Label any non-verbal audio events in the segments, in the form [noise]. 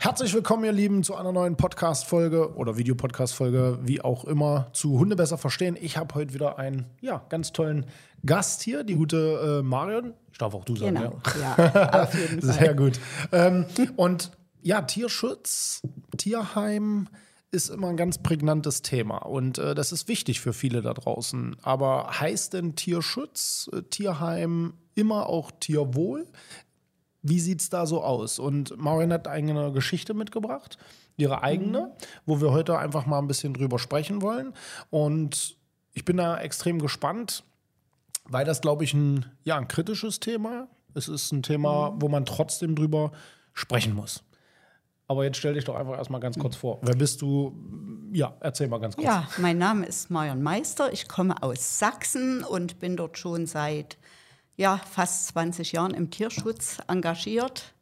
Herzlich willkommen, ihr Lieben, zu einer neuen Podcast-Folge oder Videopodcast-Folge, wie auch immer, zu Hunde besser verstehen. Ich habe heute wieder einen ja, ganz tollen Gast hier, die gute äh, Marion. Ich darf auch du sagen, Genau, ja. ja, auf jeden [laughs] Fall. Sehr gut. Ähm, und ja, Tierschutz, Tierheim ist immer ein ganz prägnantes Thema und äh, das ist wichtig für viele da draußen. Aber heißt denn Tierschutz, äh, Tierheim immer auch Tierwohl? Wie sieht es da so aus? Und Marion hat eine Geschichte mitgebracht, ihre eigene, wo wir heute einfach mal ein bisschen drüber sprechen wollen. Und ich bin da extrem gespannt, weil das, glaube ich, ein, ja, ein kritisches Thema. Es ist ein Thema, wo man trotzdem drüber sprechen muss. Aber jetzt stell dich doch einfach erstmal ganz kurz vor. Wer bist du? Ja, erzähl mal ganz kurz. Ja, mein Name ist Marion Meister. Ich komme aus Sachsen und bin dort schon seit ja, fast 20 Jahren im Tierschutz engagiert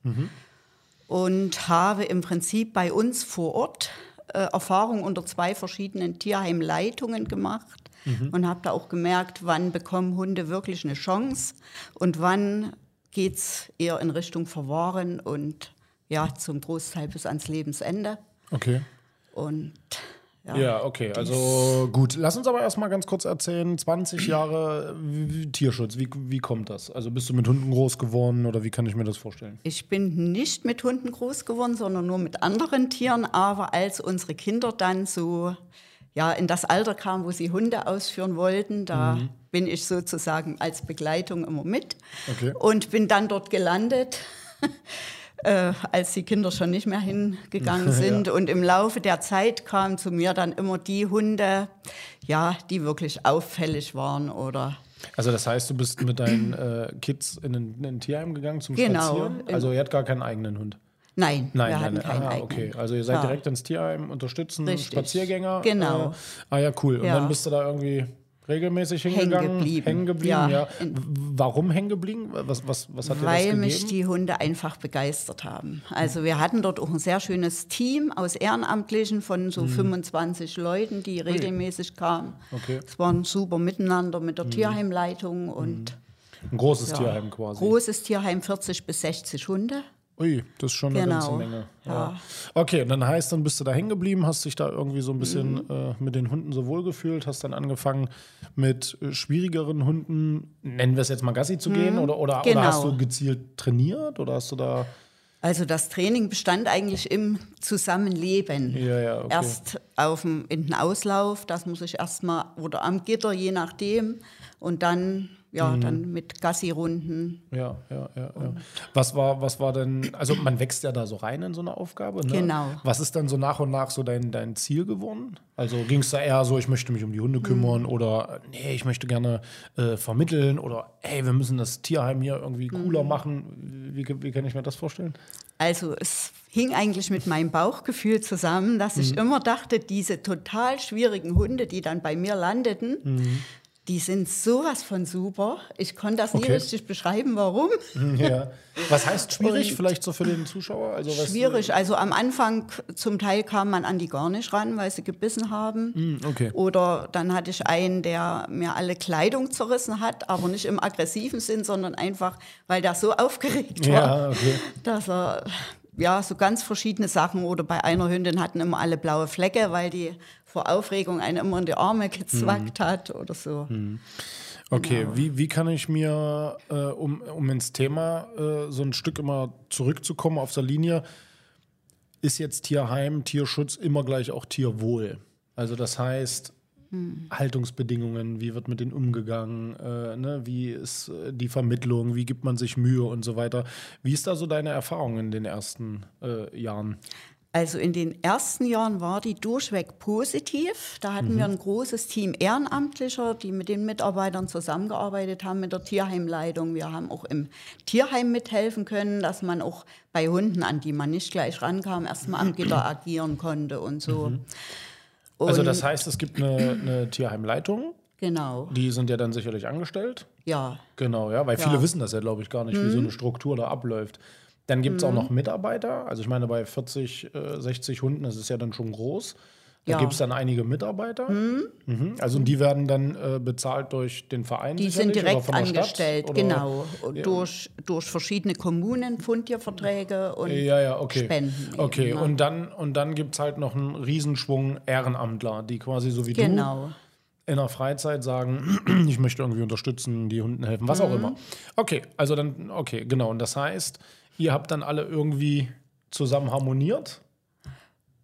und habe im Prinzip bei uns vor Ort äh, Erfahrung unter zwei verschiedenen Tierheimleitungen gemacht und habe da auch gemerkt, wann bekommen Hunde wirklich eine Chance und wann geht es eher in Richtung Verwahren und ja, zum Großteil bis ans Lebensende. Okay. Und ja, Ja, okay. Also gut. Lass uns aber erstmal ganz kurz erzählen: 20 Jahre Tierschutz. Wie, wie kommt das? Also bist du mit Hunden groß geworden oder wie kann ich mir das vorstellen? Ich bin nicht mit Hunden groß geworden, sondern nur mit anderen Tieren. Aber als unsere Kinder dann so ja, in das Alter kamen, wo sie Hunde ausführen wollten, da bin ich sozusagen als Begleitung immer mit Okay. und bin dann dort gelandet. Äh, als die Kinder schon nicht mehr hingegangen [laughs] sind. Und im Laufe der Zeit kamen zu mir dann immer die Hunde, ja, die wirklich auffällig waren oder Also das heißt, du bist mit deinen äh, Kids in ein, in ein Tierheim gegangen zum Genau. Spazieren? Also ihr habt gar keinen eigenen Hund? nein, Nein, wir nein, keinen Ah, eigenen. okay. Also ihr seid Ja. direkt ins Tierheim, unterstützen Richtig. Spaziergänger. Genau. Äh, ah ja, cool. Und Ja. dann bist du da irgendwie regelmäßig Hängen hingegangen? geblieben. Hängen geblieben, ja. Ja. Warum hängen geblieben? Was, was, was hat dir das Weil gegeben? mich die Hunde einfach begeistert haben. Also wir hatten dort auch ein sehr schönes Team aus Ehrenamtlichen von so 25 Leuten, die regelmäßig kamen. Mhm. Okay. Mhm. Es war ein super Miteinander mit der Tierheimleitung und Ein großes ja, Tierheim quasi. großes Tierheim, 40 bis 60 Hunde. Ui, das ist schon eine Genau. ganze Menge. Ja. Ja. Okay, und dann heißt, dann bist du da hängen geblieben, hast dich da irgendwie so ein bisschen Mhm. äh, mit den Hunden so wohl gefühlt, hast dann angefangen mit äh, schwierigeren Hunden, nennen wir es jetzt mal Gassi zu gehen, oder, oder, oder Genau. hast du gezielt trainiert oder hast du da. Also das Training bestand eigentlich im Zusammenleben. Ja, ja, okay. Erst auf dem, in den Auslauf, das muss ich erstmal, oder am Gitter, je nachdem. Und dann, ja, Mhm. dann mit Gassi-Runden. Ja, ja, ja, ja. Was war, was war denn, also man wächst ja da so rein in so eine Aufgabe, ne? Genau. Was ist dann so nach und nach so dein, dein Ziel geworden? Also ging es da eher so, ich möchte mich um die Hunde kümmern Mhm. oder nee, ich möchte gerne äh, vermitteln oder hey, wir müssen das Tierheim hier irgendwie cooler Mhm. machen. Wie, wie kann ich mir das vorstellen? Also es hing eigentlich mit meinem Bauchgefühl zusammen, dass Mhm. ich immer dachte, diese total schwierigen Hunde, die dann bei mir landeten, Mhm. Die sind sowas von super. Ich konnte das nie Okay. richtig beschreiben, warum. Ja. Was heißt schwierig, [laughs] Und- vielleicht so für den Zuschauer? Also was, Schwierig. Also am Anfang zum Teil kam man an die gar nicht ran, weil sie gebissen haben. Hm, okay. Oder dann hatte ich einen, der mir alle Kleidung zerrissen hat, aber nicht im aggressiven Sinn, sondern einfach, weil der so aufgeregt war, Ja, okay. dass er ja so ganz verschiedene Sachen oder bei einer Hündin hatten immer alle blaue Flecke, weil die vor Aufregung einen immer in die Arme gezwackt hat oder so. Okay, Genau. wie, wie kann ich mir, äh, um, um ins Thema äh, so ein Stück immer zurückzukommen auf der Linie, ist jetzt Tierheim, Tierschutz immer gleich auch Tierwohl? Also das heißt, Hm. Haltungsbedingungen, wie wird mit denen umgegangen, äh, ne? wie ist äh, die Vermittlung, wie gibt man sich Mühe und so weiter. Wie ist da so deine Erfahrung in den ersten äh, Jahren? Also in den ersten Jahren war die durchweg positiv. Da hatten mhm. wir ein großes Team Ehrenamtlicher, die mit den Mitarbeitern zusammengearbeitet haben, mit der Tierheimleitung. Wir haben auch im Tierheim mithelfen können, dass man auch bei Hunden, an die man nicht gleich rankam, erstmal am Gitter [clears throat] agieren konnte und so. Mhm. Und also das heißt, es gibt eine, eine Tierheimleitung. Genau. Die sind ja dann sicherlich angestellt. Ja. Genau, ja, weil viele wissen das ja, glaube ich, gar nicht, mhm. wie so eine Struktur da abläuft. Dann gibt es mhm. auch noch Mitarbeiter. Also ich meine, bei 40, äh, 60 Hunden, das ist ja dann schon groß. Da ja. gibt es dann einige Mitarbeiter. Mhm. Mhm. Also die werden dann äh, bezahlt durch den Verein. Die sind direkt angestellt, genau. Ja. Durch, durch verschiedene Kommunen, Fundtierverträge und ja, ja, okay. Spenden. Okay, eben, ne? und dann, und dann gibt es halt noch einen Riesenschwung Ehrenamtler, die quasi so wie genau. du in der Freizeit sagen, [clears throat] ich möchte irgendwie unterstützen, die Hunden helfen, was mhm. auch immer. Okay, also dann, okay, genau. Und das heißt, Ihr habt dann alle irgendwie zusammen harmoniert?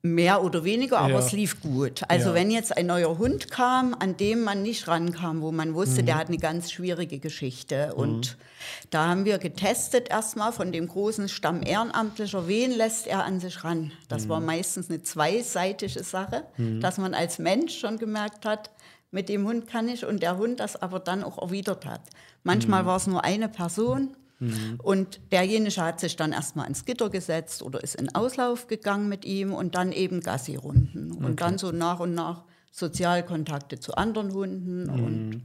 Mehr oder weniger, aber ja. es lief gut. Also ja. wenn jetzt ein neuer Hund kam, an dem man nicht rankam, wo man wusste, mhm. der hat eine ganz schwierige Geschichte. Und mhm. da haben wir getestet erstmal von dem großen Stamm Ehrenamtlicher, wen lässt er an sich ran. Das mhm. war meistens eine zweiseitige Sache, mhm. dass man als Mensch schon gemerkt hat, mit dem Hund kann ich und der Hund das aber dann auch erwidert hat. Manchmal mhm. war es nur eine Person Mhm. Und derjenige hat sich dann erstmal ans Gitter gesetzt oder ist in Auslauf gegangen mit ihm und dann eben Gassi-Runden. Und dann so nach und nach Sozialkontakte zu anderen Hunden mhm. und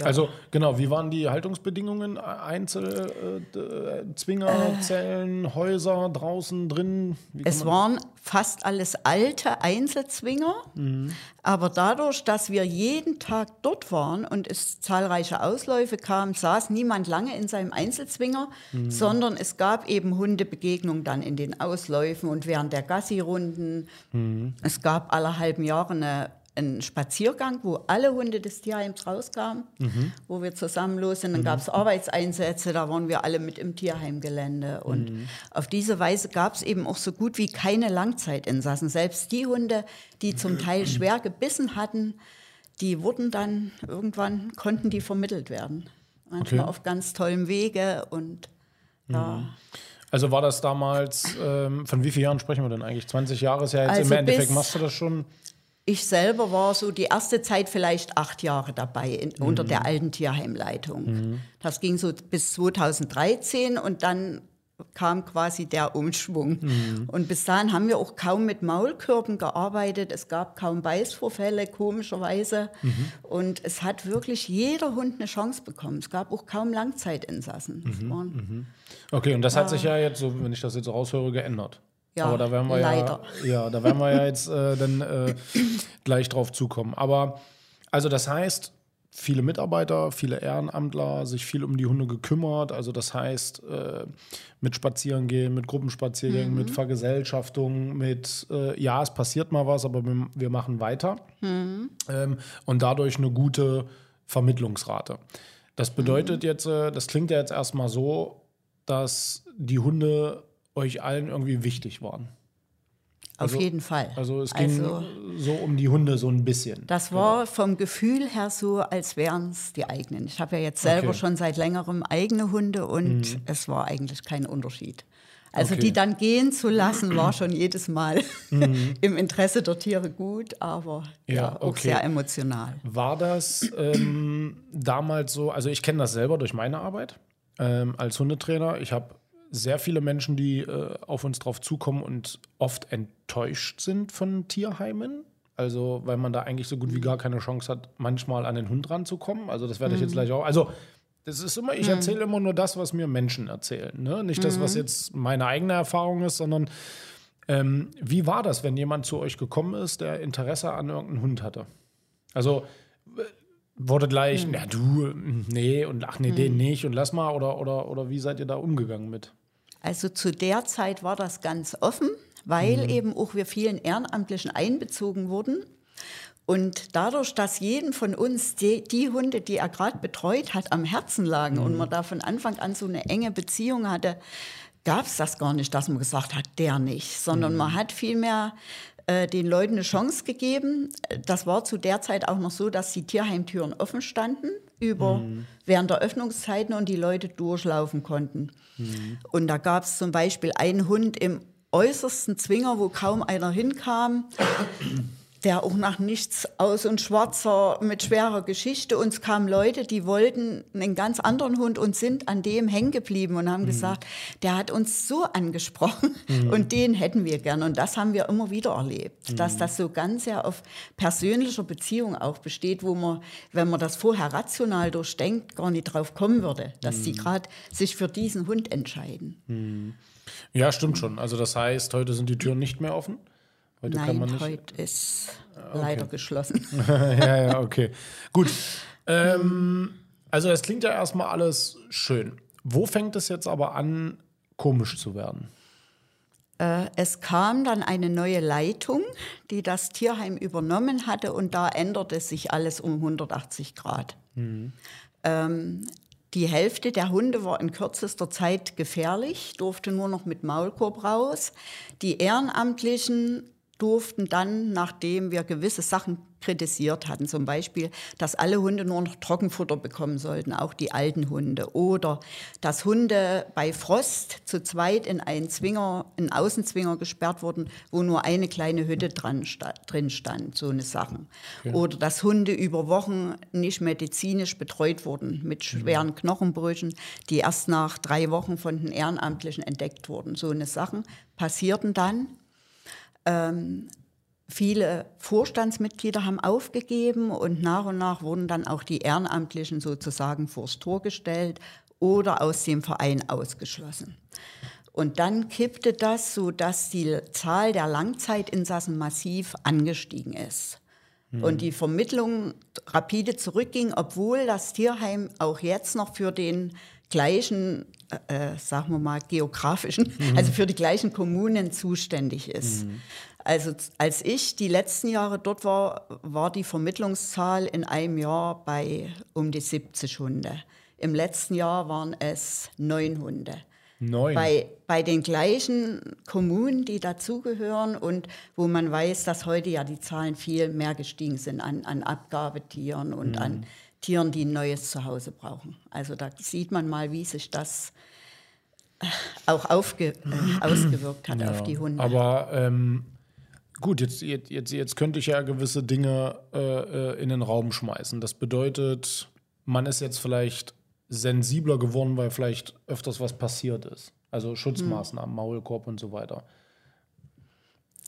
ja. Also genau, wie waren die Haltungsbedingungen? Einzelzwinger, äh, äh, Zellen, Häuser, draußen, drin? Es waren fast alles alte Einzelzwinger, mhm. aber dadurch, dass wir jeden Tag dort waren und es zahlreiche Ausläufe kamen, saß niemand lange in seinem Einzelzwinger, mhm. sondern es gab eben Hundebegegnungen dann in den Ausläufen und während der Gassi-Runden. Mhm. Es gab alle halben Jahre eine einen Spaziergang, wo alle Hunde des Tierheims rauskamen, mhm. wo wir zusammen los sind. Dann mhm. gab es Arbeitseinsätze, da waren wir alle mit im Tierheimgelände. Und mhm. auf diese Weise gab es eben auch so gut wie keine Langzeitinsassen. Selbst die Hunde, die zum Teil [clears throat] schwer gebissen hatten, die wurden dann irgendwann, konnten die vermittelt werden. Manchmal okay. auf ganz tollem Wege und ja. Mhm. Also war das damals, ähm, von wie vielen Jahren sprechen wir denn eigentlich? 20 Jahre ist ja jetzt also im Endeffekt, machst du das schon? Ich selber war so die erste Zeit vielleicht acht Jahre dabei in, mhm. unter der alten Tierheimleitung. Mhm. Das ging so bis 2013 und dann kam quasi der Umschwung. Mhm. Und bis dahin haben wir auch kaum mit Maulkörben gearbeitet. Es gab kaum Beißvorfälle, komischerweise. Mhm. Und es hat wirklich jeder Hund eine Chance bekommen. Es gab auch kaum Langzeitinsassen. Mhm. mhm. Okay, und das hat sich ja jetzt, so, wenn ich das jetzt raushöre, geändert. Ja, Aber da werden wir leider. ja, ja, da werden wir ja jetzt äh, dann äh, gleich drauf zukommen. Aber also das heißt, viele Mitarbeiter, viele Ehrenamtler, sich viel um die Hunde gekümmert. Also das heißt, äh, mit Spazierengehen, mit Gruppenspaziergängen, mhm. mit Vergesellschaftung, mit äh, ja, es passiert mal was, aber wir, wir machen weiter. Mhm. Ähm, und dadurch eine gute Vermittlungsrate. Das bedeutet mhm. jetzt, äh, das klingt ja jetzt erstmal so, dass die Hunde euch allen irgendwie wichtig waren. Also, Auf jeden Fall. Also es ging also, so um die Hunde so ein bisschen. Das war vom Gefühl her so, als wären es die eigenen. Ich habe ja jetzt selber okay. schon seit längerem eigene Hunde und mhm. es war eigentlich kein Unterschied. Also okay. die dann gehen zu lassen, war schon jedes Mal mhm. [laughs] im Interesse der Tiere gut, aber ja, ja auch okay. sehr emotional. War das ähm, damals so, also ich kenne das selber durch meine Arbeit ähm, als Hundetrainer. Ich habe sehr viele Menschen, die äh, auf uns drauf zukommen und oft enttäuscht sind von Tierheimen. Also, weil man da eigentlich so gut wie gar keine Chance hat, manchmal an den Hund ranzukommen. Also, das werde ich jetzt mhm. gleich auch. Also, das ist immer, ich mhm. erzähle immer nur das, was mir Menschen erzählen. Ne? Nicht das, was mhm. jetzt meine eigene Erfahrung ist, sondern ähm, wie war das, wenn jemand zu euch gekommen ist, der Interesse an irgendeinem Hund hatte? Also, wurde gleich, mhm. na du, nee, und ach nee, mhm. den nicht und lass mal, oder, oder, oder wie seid ihr da umgegangen mit? Also zu der Zeit war das ganz offen, weil mhm. eben auch wir vielen Ehrenamtlichen einbezogen wurden. Und dadurch, dass jeden von uns die, die Hunde, die er gerade betreut hat, am Herzen lagen und man da von Anfang an so eine enge Beziehung hatte, gab es das gar nicht, dass man gesagt hat, der nicht, sondern mhm. man hat vielmehr den Leuten eine Chance gegeben. Das war zu der Zeit auch noch so, dass die Tierheimtüren offen standen über mhm. während der Öffnungszeiten und die Leute durchlaufen konnten. Mhm. Und da gab es zum Beispiel einen Hund im äußersten Zwinger, wo kaum einer hinkam der auch nach nichts aus und schwarzer mit schwerer Geschichte. Uns kamen Leute, die wollten einen ganz anderen Hund und sind an dem hängen geblieben und haben mhm. gesagt, der hat uns so angesprochen [laughs] mhm. und den hätten wir gern. Und das haben wir immer wieder erlebt, mhm. dass das so ganz sehr auf persönlicher Beziehung auch besteht, wo man, wenn man das vorher rational durchdenkt, gar nicht drauf kommen würde, dass sie mhm. gerade sich für diesen Hund entscheiden. Mhm. Ja, stimmt schon. Also das heißt, heute sind die Türen nicht mehr offen? Heute Nein, kann man nicht. heute ist ah, okay. leider geschlossen. [laughs] ja, ja, okay. Gut. [laughs] Ähm, also es klingt ja erstmal alles schön. Wo fängt es jetzt aber an, komisch zu werden? Äh, es kam dann eine neue Leitung, die das Tierheim übernommen hatte und da änderte sich alles um 180 Grad. Mhm. Ähm, die Hälfte der Hunde war in kürzester Zeit gefährlich, durfte nur noch mit Maulkorb raus. Die Ehrenamtlichen durften dann, nachdem wir gewisse Sachen kritisiert hatten, zum Beispiel, dass alle Hunde nur noch Trockenfutter bekommen sollten, auch die alten Hunde, oder dass Hunde bei Frost zu zweit in einen Zwinger, einen Außenzwinger gesperrt wurden, wo nur eine kleine Hütte dran sta drin stand, so eine Sachen. Okay. Oder dass Hunde über Wochen nicht medizinisch betreut wurden mit mhm. schweren. Knochenbrüchen, die erst nach drei Wochen von den Ehrenamtlichen entdeckt wurden. So eine Sachen passierten dann ähm, viele Vorstandsmitglieder haben aufgegeben und nach und nach wurden dann auch die Ehrenamtlichen sozusagen vors Tor gestellt oder aus dem Verein ausgeschlossen. Und dann kippte das, sodass die Zahl der Langzeitinsassen massiv angestiegen ist. Mhm. Und die Vermittlung rapide zurückging, obwohl das Tierheim auch jetzt noch für den gleichen, äh, sagen wir mal, geografischen, mhm. also für die gleichen Kommunen zuständig ist. Mhm. Also als ich die letzten Jahre dort war, war die Vermittlungszahl in einem Jahr bei um die 70 Hunde. Im letzten Jahr waren es neun Hunde. Neun. Bei, bei den gleichen Kommunen, die dazugehören und wo man weiß, dass heute ja die Zahlen viel mehr gestiegen sind an, an Abgabetieren und mhm. an Tieren, die ein neues Zuhause brauchen. Also da sieht man mal, wie sich das äh, auch aufge, äh, ausgewirkt hat ja, auf die Hunde. Aber ähm, gut, jetzt, jetzt, jetzt könnte ich ja gewisse Dinge äh, äh, in den Raum schmeißen. Das bedeutet, man ist jetzt vielleicht sensibler geworden, weil vielleicht öfters was passiert ist. Also Schutzmaßnahmen, hm. Maulkorb und so weiter.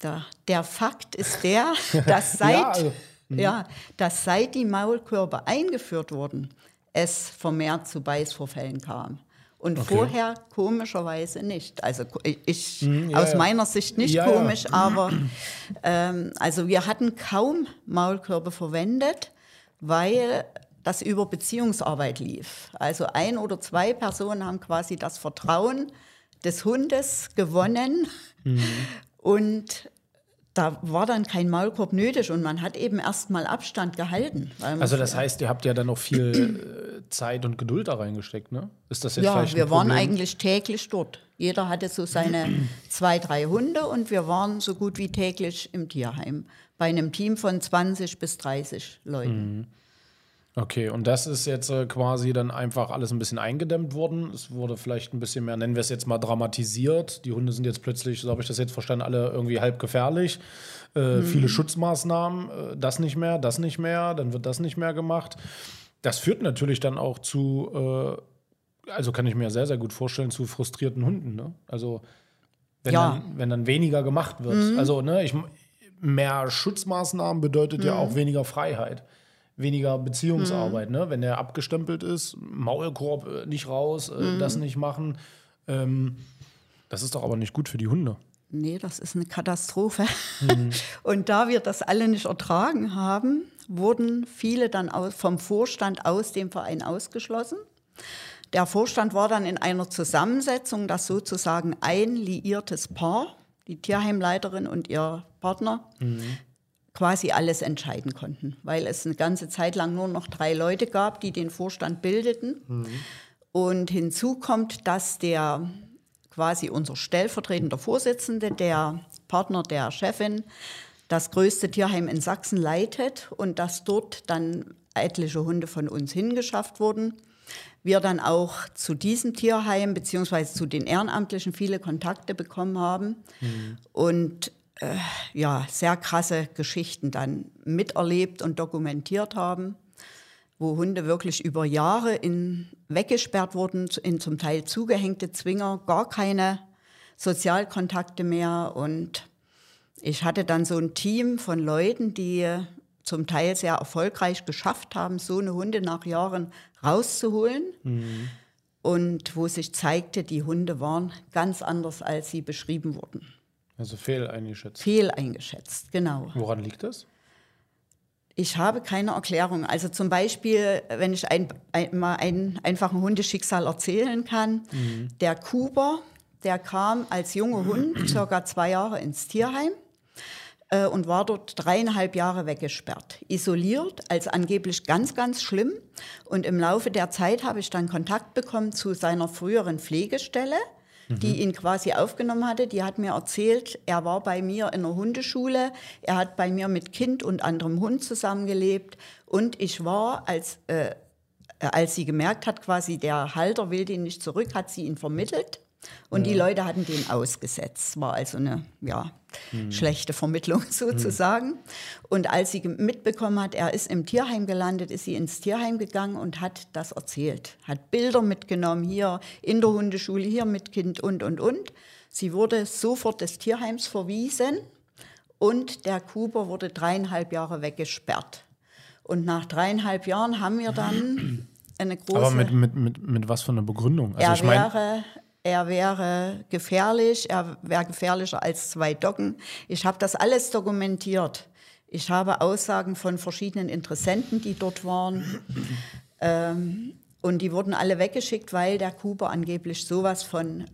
Der, der Fakt ist der, [laughs] dass seit ja, also, Mhm. Ja, dass seit die Maulkörbe eingeführt wurden, es vermehrt zu Beißvorfällen kam. Und okay. vorher komischerweise nicht. Also ich mhm, ja, aus meiner Sicht nicht ja, komisch, aber ähm, also wir hatten kaum Maulkörbe verwendet, weil das über Beziehungsarbeit lief. Also ein oder zwei Personen haben quasi das Vertrauen des Hundes gewonnen mhm. und da war dann kein Maulkorb nötig und man hat eben erstmal Abstand gehalten. Also das heißt, ihr habt ja dann noch viel äh, Zeit und Geduld da reingesteckt, ne? Ist das jetzt ja, wir waren eigentlich täglich dort. Jeder hatte so seine [clears throat] zwei, drei Hunde und wir waren so gut wie täglich im Tierheim. Bei einem Team von 20 bis 30 Leuten. Mhm. Okay, und das ist jetzt äh, quasi dann einfach alles ein bisschen eingedämmt worden. Es wurde vielleicht ein bisschen mehr, nennen wir es jetzt mal, dramatisiert. Die Hunde sind jetzt plötzlich, so habe ich das jetzt verstanden, alle irgendwie halb gefährlich. Äh, mhm. Viele Schutzmaßnahmen, äh, das nicht mehr, das nicht mehr, dann wird das nicht mehr gemacht. Das führt natürlich dann auch zu, äh, also kann ich mir sehr, sehr gut vorstellen, zu frustrierten Hunden. Ne? Also wenn, ja. dann, wenn dann weniger gemacht wird. Mhm. Also ne, ich, mehr Schutzmaßnahmen bedeutet mhm. ja auch weniger Freiheit weniger Beziehungsarbeit. Mhm. Ne? Wenn der abgestempelt ist, Maulkorb äh, nicht raus, äh, mhm. das nicht machen. Ähm, das ist doch aber nicht gut für die Hunde. Nee, das ist eine Katastrophe. Mhm. [laughs] Und da wir das alle nicht ertragen haben, wurden viele dann vom Vorstand aus dem Verein ausgeschlossen. Der Vorstand war dann in einer Zusammensetzung, dass sozusagen ein liiertes Paar, die Tierheimleiterin und ihr Partner, mhm quasi alles entscheiden konnten, weil es eine ganze Zeit lang nur noch drei Leute gab, die den Vorstand bildeten. Mhm. Und hinzu kommt, dass der quasi unser stellvertretender Vorsitzende, der Partner der Chefin, das größte Tierheim in Sachsen leitet und dass dort dann etliche Hunde von uns hingeschafft wurden. Wir dann auch zu diesem Tierheim beziehungsweise zu den Ehrenamtlichen viele Kontakte bekommen haben mhm. und äh, ja, sehr krasse Geschichten dann miterlebt und dokumentiert haben, wo Hunde wirklich über Jahre in, weggesperrt wurden, in zum Teil zugehängte Zwinger, gar keine Sozialkontakte mehr und ich hatte dann so ein Team von Leuten, die zum Teil sehr erfolgreich geschafft haben, so eine Hunde nach Jahren rauszuholen. Mhm. Und wo sich zeigte, die Hunde waren ganz anders, als sie beschrieben wurden. Also fehl eingeschätzt. Fehl eingeschätzt, genau. Woran liegt das? Ich habe keine Erklärung. Also zum Beispiel, wenn ich ein, ein, mal ein einfachen Hundeschicksal erzählen kann, mhm. der Kuber, der kam als junger Hund, [clears throat] circa zwei Jahre ins Tierheim äh, und war dort dreieinhalb Jahre weggesperrt. Isoliert, als angeblich ganz, ganz schlimm. Und im Laufe der Zeit habe ich dann Kontakt bekommen zu seiner früheren Pflegestelle die mhm. ihn quasi aufgenommen hatte. Die hat mir erzählt, er war bei mir in der Hundeschule, er hat bei mir mit Kind und anderem Hund zusammengelebt und ich war, als, äh, als sie gemerkt hat, quasi der Halter will den nicht zurück, hat sie ihn vermittelt und ja. die Leute hatten den ausgesetzt. War also eine ja, hm. schlechte Vermittlung [laughs] sozusagen. Hm. Und als sie mitbekommen hat, er ist im Tierheim gelandet, ist sie ins Tierheim gegangen und hat das erzählt. Hat Bilder mitgenommen, hier in der Hundeschule, hier mit Kind und, und, und. Sie wurde sofort des Tierheims verwiesen und der Kuber wurde dreieinhalb Jahre weggesperrt. Und nach dreieinhalb Jahren haben wir dann [clears throat] eine große... Aber mit, mit, mit, mit was für einer Begründung? Also er ich mein, wäre er wäre gefährlich, er wäre gefährlicher als zwei Doggen. Ich habe das alles dokumentiert. Ich habe Aussagen von verschiedenen Interessenten, die dort waren. [clears throat] Ähm, und die wurden alle weggeschickt, weil der Kuba angeblich sowas von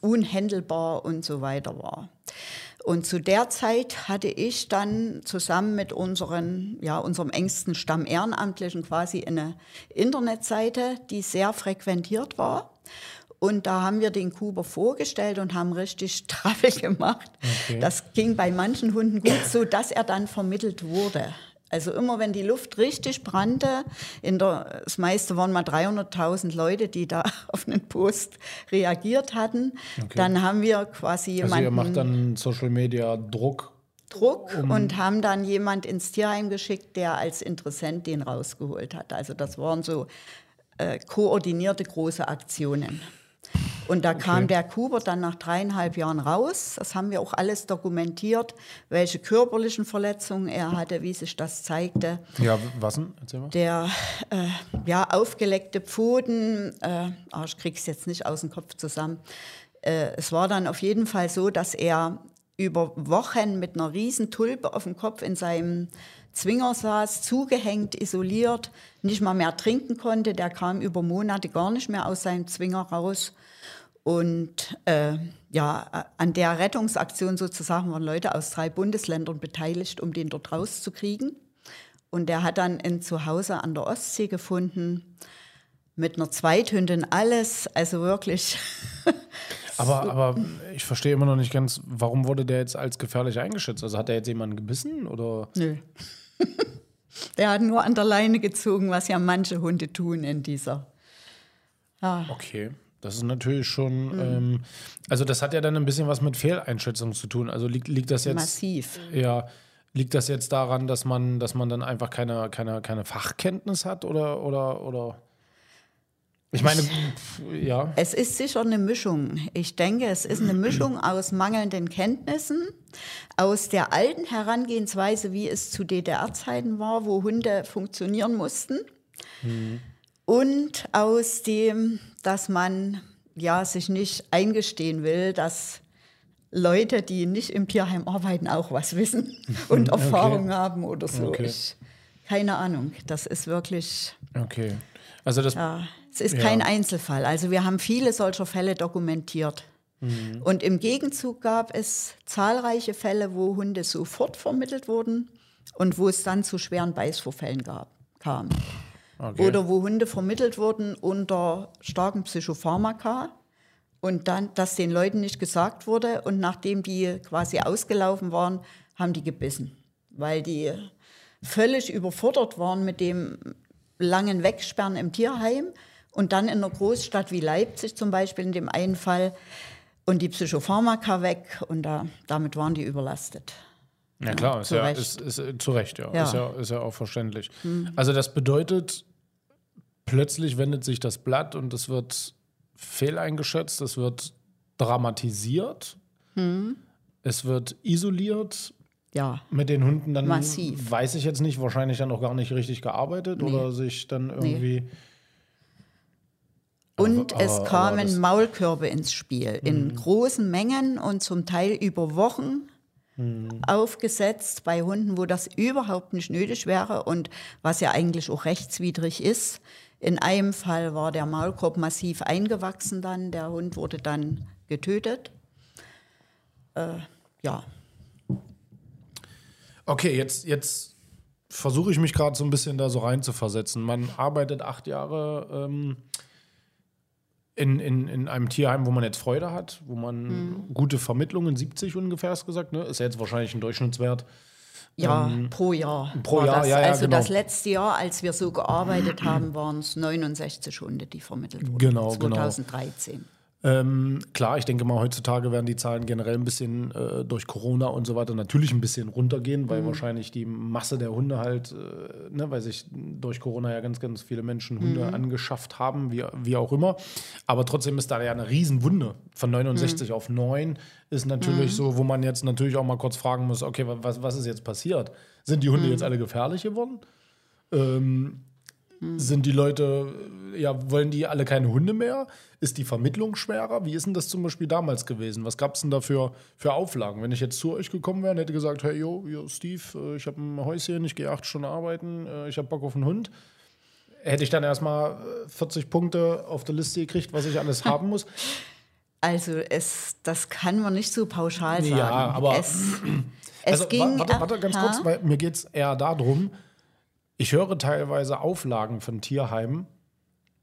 unhändelbar und so weiter war. Und zu der Zeit hatte ich dann zusammen mit unseren, ja, unserem engsten Stamm Ehrenamtlichen quasi eine Internetseite, die sehr frequentiert war. Und da haben wir den Kuber vorgestellt und haben richtig [laughs] Traffel gemacht. Okay. Das ging bei manchen Hunden gut, so dass er dann vermittelt wurde. Also immer wenn die Luft richtig brannte, in der, das meiste waren mal 300.000 Leute, die da [laughs] auf einen Post reagiert hatten, okay. dann haben wir quasi jemanden... Also ihr macht dann Social Media Druck? Druck um und haben dann jemand ins Tierheim geschickt, der als Interessent den rausgeholt hat. Also das waren so äh, koordinierte große Aktionen. Und da okay. kam der Kuber dann nach dreieinhalb Jahren raus. Das haben wir auch alles dokumentiert, welche körperlichen Verletzungen er hatte, wie sich das zeigte. Ja, was denn? Erzähl mal. Der äh, ja, aufgeleckte Pfoten, äh, oh, ich krieg's jetzt nicht aus dem Kopf zusammen. Äh, es war dann auf jeden Fall so, dass er über Wochen mit einer riesen Tulpe auf dem Kopf in seinem Zwinger saß, zugehängt, isoliert, nicht mal mehr trinken konnte. Der kam über Monate gar nicht mehr aus seinem Zwinger raus. Und äh, ja, an der Rettungsaktion sozusagen waren Leute aus drei Bundesländern beteiligt, um den dort rauszukriegen. Und der hat dann ein Zuhause an der Ostsee gefunden, mit einer Zweithündin, alles, also wirklich. [laughs] aber, so. aber ich verstehe immer noch nicht ganz, warum wurde der jetzt als gefährlich eingeschätzt? Also hat er jetzt jemanden gebissen oder? Nö. [laughs] der hat nur an der Leine gezogen, was ja manche Hunde tun in dieser. Ja. Okay. Das ist natürlich schon, mhm. ähm, also das hat ja dann ein bisschen was mit Fehleinschätzung zu tun. Also liegt, liegt das jetzt. Massiv. Ja. Liegt das jetzt daran, dass man, dass man dann einfach keine, keine, keine Fachkenntnis hat oder, oder, oder? Ich meine, ja. Es ist sicher eine Mischung. Ich denke, es ist eine Mischung [clears throat] aus mangelnden Kenntnissen, aus der alten Herangehensweise, wie es zu DDR-Zeiten war, wo Hunde funktionieren mussten. Mhm und aus dem, dass man ja sich nicht eingestehen will, dass Leute, die nicht im Tierheim arbeiten, auch was wissen [laughs] und Erfahrung okay. haben oder so. Okay. Ich, keine Ahnung. Das ist wirklich. Okay. Also das. Ja, es ist ja. kein Einzelfall. Also wir haben viele solcher Fälle dokumentiert. Mhm. Und im Gegenzug gab es zahlreiche Fälle, wo Hunde sofort vermittelt wurden und wo es dann zu schweren Beißvorfällen gab, kam. Okay. Oder wo Hunde vermittelt wurden unter starken Psychopharmaka und dann, dass den Leuten nicht gesagt wurde und nachdem die quasi ausgelaufen waren, haben die gebissen, weil die völlig überfordert waren mit dem langen Wegsperren im Tierheim Und dann in einer Großstadt wie Leipzig zum Beispiel in dem einen Fall und die Psychopharmaka weg und da, damit waren die überlastet. Ja klar, ist zu ja, Recht. ist, ist, äh, zu Recht, ja. Ja. Ist, ja. ist ja auch verständlich. Also das bedeutet, plötzlich wendet sich das Blatt und es wird fehleingeschätzt, es wird dramatisiert, es wird isoliert. Ja, Mit den Hunden dann Massiv. weiß ich jetzt nicht, wahrscheinlich dann auch gar nicht richtig gearbeitet oder sich dann irgendwie. Und Aber- es kamen. Maulkörbe ins Spiel in großen Mengen und zum Teil über Wochen Mhm. aufgesetzt bei Hunden, wo das überhaupt nicht nötig wäre und was ja eigentlich auch rechtswidrig ist. In einem Fall war der Maulkorb massiv eingewachsen dann, der Hund wurde dann getötet. Äh, ja, Okay, jetzt, jetzt versuche ich mich gerade so ein bisschen da so rein zu versetzen. Man arbeitet acht Jahre ähm, in, in, in einem Tierheim, wo man jetzt Freude hat, wo man Mhm. gute Vermittlungen, 70 ungefähr ist gesagt, ne? ist ja jetzt wahrscheinlich ein Durchschnittswert. Ja, pro Jahr. Ähm, pro Jahr, das. ja, ja, also genau. das letzte Jahr, als wir so gearbeitet haben, waren es 69 Hunde, die vermittelt wurden. Genau, genau. 2013. Ähm, klar, ich denke mal, heutzutage werden die Zahlen generell ein bisschen äh, durch Corona und so weiter natürlich ein bisschen runtergehen, weil wahrscheinlich die Masse der Hunde halt, äh, ne, weil sich durch Corona ja ganz, ganz viele Menschen Hunde angeschafft haben, wie, wie auch immer. Aber trotzdem ist da ja eine Riesenwunde. Von 69 auf 9 ist natürlich so, wo man jetzt natürlich auch mal kurz fragen muss, okay, wa- was, was ist jetzt passiert? Sind die Hunde jetzt alle gefährlich geworden? Ähm, sind die Leute, äh, ja, wollen die alle keine Hunde mehr? Ist die Vermittlung schwerer? Wie ist denn das zum Beispiel damals gewesen? Was gab es denn da für, für Auflagen? Wenn ich jetzt zu euch gekommen wäre und hätte gesagt, hey, yo, yo Steve, äh, ich habe ein Häuschen, ich gehe acht Stunden arbeiten, äh, ich habe Bock auf einen Hund. Hätte ich dann erstmal äh, 40 Punkte auf der Liste gekriegt, was ich alles haben muss? Also es, das kann man nicht so pauschal sagen. Ja, aber- es, [clears throat] es also, ging. warte, warte ganz Ha? kurz, weil mir geht es eher darum, ich höre teilweise Auflagen von Tierheimen,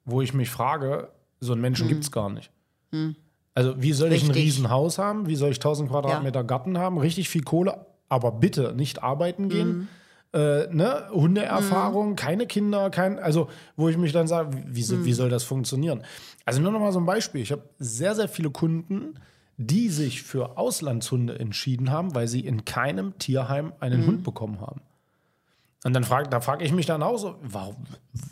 wo ich mich frage, so einen Menschen gibt es gar nicht. Also wie soll ich ein. Richtig. Riesenhaus haben? Wie soll ich 1000 Quadratmeter Garten haben? Richtig viel Kohle, aber bitte nicht arbeiten gehen. Hm. Äh, ne? Hundeerfahrung, keine Kinder, kein, also wo ich mich dann sage, wie, so- Hm. wie soll das funktionieren? Also nur noch mal so ein Beispiel. Ich habe sehr, sehr viele Kunden, die sich für Auslandshunde entschieden haben, weil sie in keinem Tierheim einen Hm. Hund bekommen haben. Und dann frag, da frage ich mich dann auch so, warum,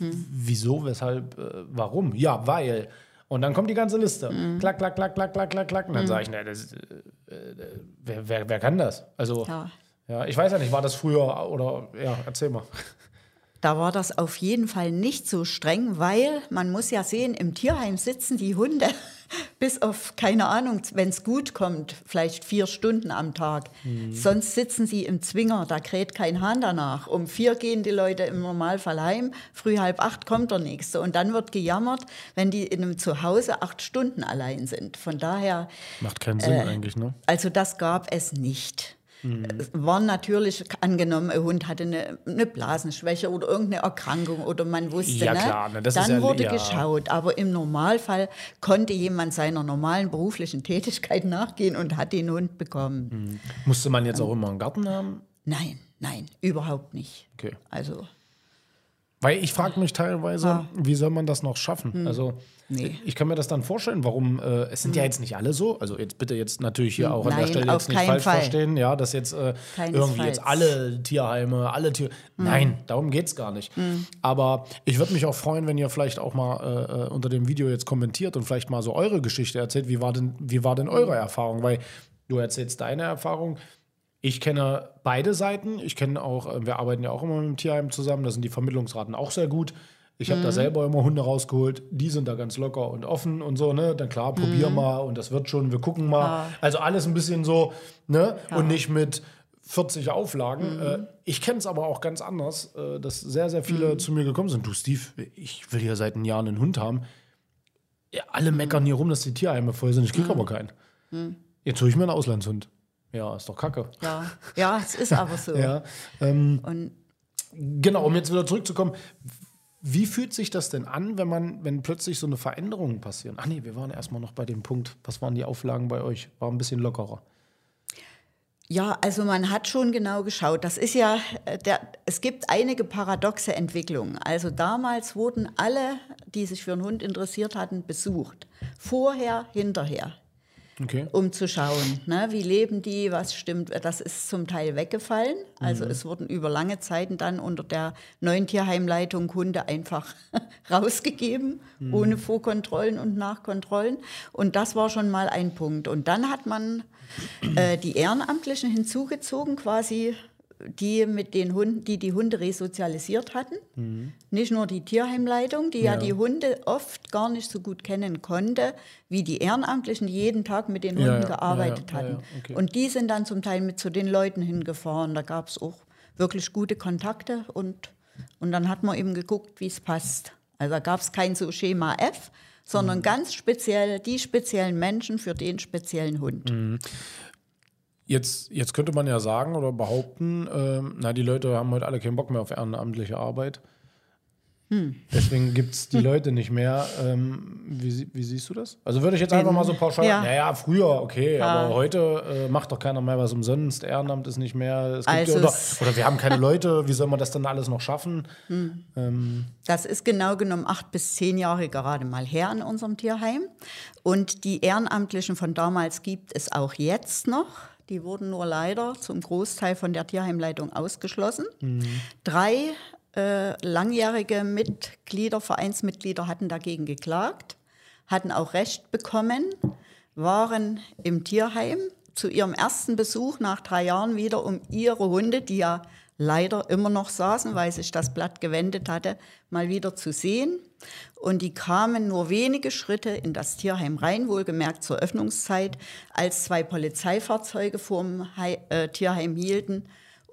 wieso, weshalb, äh, warum? Ja, weil. Und dann kommt die ganze Liste. Klack, klack, klack, klack, klack, klack, klack. Und dann sage ich, ne, das, äh, äh, wer, wer, wer kann das? Also, ja. Ja. ich weiß ja nicht, war das früher oder, ja, erzähl mal. Da war das auf jeden Fall nicht so streng, weil man muss ja sehen, im Tierheim sitzen die Hunde [laughs] bis auf, keine Ahnung, wenn es gut kommt, vielleicht vier Stunden am Tag. Sonst sitzen sie im Zwinger, da kräht kein Hahn danach. Um vier gehen die Leute im Normalfall heim, früh halb acht kommt der Nächste. Und dann wird gejammert, wenn die in einem Zuhause acht Stunden allein sind. Von daher, Macht keinen Sinn eigentlich, ne? also das gab es nicht. Mhm. Es war natürlich angenommen, ein Hund hatte eine, eine Blasenschwäche oder irgendeine Erkrankung oder man wusste, Ja, ne? klar, ne, das dann ja- wurde ja. geschaut. Aber im Normalfall konnte jemand seiner normalen beruflichen Tätigkeit nachgehen und hat den Hund bekommen. Musste man jetzt auch immer einen Garten haben? Nein, nein, überhaupt nicht. Okay. Also Weil ich frage mich teilweise, wie soll man das noch schaffen? Also Hm. Nee. Hm. ich kann mir das dann vorstellen, warum, äh, es sind ja jetzt nicht alle so, also jetzt bitte jetzt natürlich hier auch an der Nein, Stelle jetzt nicht falsch Fall. verstehen, ja, dass jetzt äh, irgendwie jetzt alle Tierheime, alle Tier... Hm. Nein, darum geht es gar nicht. Aber ich würde mich auch freuen, wenn ihr vielleicht auch mal äh, äh, unter dem Video jetzt kommentiert und vielleicht mal so eure Geschichte erzählt, wie war denn, wie war denn Hm. eure Erfahrung? Weil du erzählst deine Erfahrung, ich kenne beide Seiten. Ich kenne auch, äh, wir arbeiten ja auch immer mit dem Tierheim zusammen, da sind die Vermittlungsraten auch sehr gut. Ich habe da selber immer Hunde rausgeholt, die sind da ganz locker und offen und so, ne? Dann klar, probier mal und das wird schon, wir gucken mal. Also alles ein bisschen so, ne? Und nicht mit 40 Auflagen. Äh, ich kenne es aber auch ganz anders, äh, dass sehr, sehr viele zu mir gekommen sind. Du, Steve, ich will hier seit einem Jahr einen Hund haben. Ja, alle meckern hier rum, dass die Tierheime voll sind. Ich kriege aber keinen. Jetzt hole ich mir einen Auslandshund. Ja, ist doch kacke. ja, ja, es ist aber so. [laughs] Ja, ähm, Und genau, um jetzt wieder zurückzukommen. Wie fühlt sich das denn an, wenn man, wenn plötzlich so eine Veränderung passieren? Ach nee, wir waren erstmal noch bei dem Punkt, was waren die Auflagen bei euch? War ein bisschen lockerer. Ja, also man hat schon genau geschaut. Das ist ja, äh, der, es gibt einige paradoxe Entwicklungen. Also damals wurden alle, die sich für einen Hund interessiert hatten, besucht. Vorher, hinterher. Okay. um zu schauen, ne, wie leben die, was stimmt. Das ist zum Teil weggefallen. Also mhm. es wurden über lange Zeiten dann unter der neuen Tierheimleitung Hunde einfach [laughs] rausgegeben, mhm. ohne Vorkontrollen und Nachkontrollen. Und das war schon mal ein Punkt. Und dann hat man äh, die Ehrenamtlichen hinzugezogen, quasi die mit den Hunden, die die Hunde resozialisiert hatten. Mhm. Nicht nur die Tierheimleitung, die ja. ja. die Hunde oft gar nicht so gut kennen konnte, wie die Ehrenamtlichen, die jeden Tag mit den Hunden ja, gearbeitet ja, hatten. Okay. Und die sind dann zum Teil mit zu den Leuten hingefahren. Da gab es auch wirklich gute Kontakte und, und dann hat man eben geguckt, wie es passt. Also da gab es kein so Schema F, sondern mhm. ganz speziell die speziellen Menschen für den speziellen Hund. Mhm. Jetzt, jetzt könnte man ja sagen oder behaupten, äh, na, die Leute haben heute alle keinen Bock mehr auf ehrenamtliche Arbeit. Hm. Deswegen gibt es die [laughs] Leute nicht mehr. Ähm, wie, wie, siehst du das? Also würde ich jetzt einfach mal so pauschal, ja. naja, früher, okay, ja. aber heute äh, macht doch keiner mehr was umsonst. Ehrenamt ist nicht mehr. Also oder, oder, wir haben keine [laughs] Leute, wie soll man das dann alles noch schaffen? Hm. Ähm. Das ist genau genommen acht bis zehn Jahre gerade mal her in unserem Tierheim. Und die Ehrenamtlichen von damals gibt es auch jetzt noch. Die wurden nur leider zum Großteil von der Tierheimleitung ausgeschlossen. Mhm. Drei äh, langjährige Mitglieder, Vereinsmitglieder hatten dagegen geklagt, hatten auch Recht bekommen, waren im Tierheim zu ihrem ersten Besuch nach drei Jahren wieder, um ihre Hunde, die ja leider immer noch saßen, weil sich das Blatt gewendet hatte, mal wieder zu sehen. Und die kamen nur wenige Schritte in das Tierheim rein, wohlgemerkt zur Öffnungszeit, als zwei Polizeifahrzeuge vorm He äh, Tierheim hielten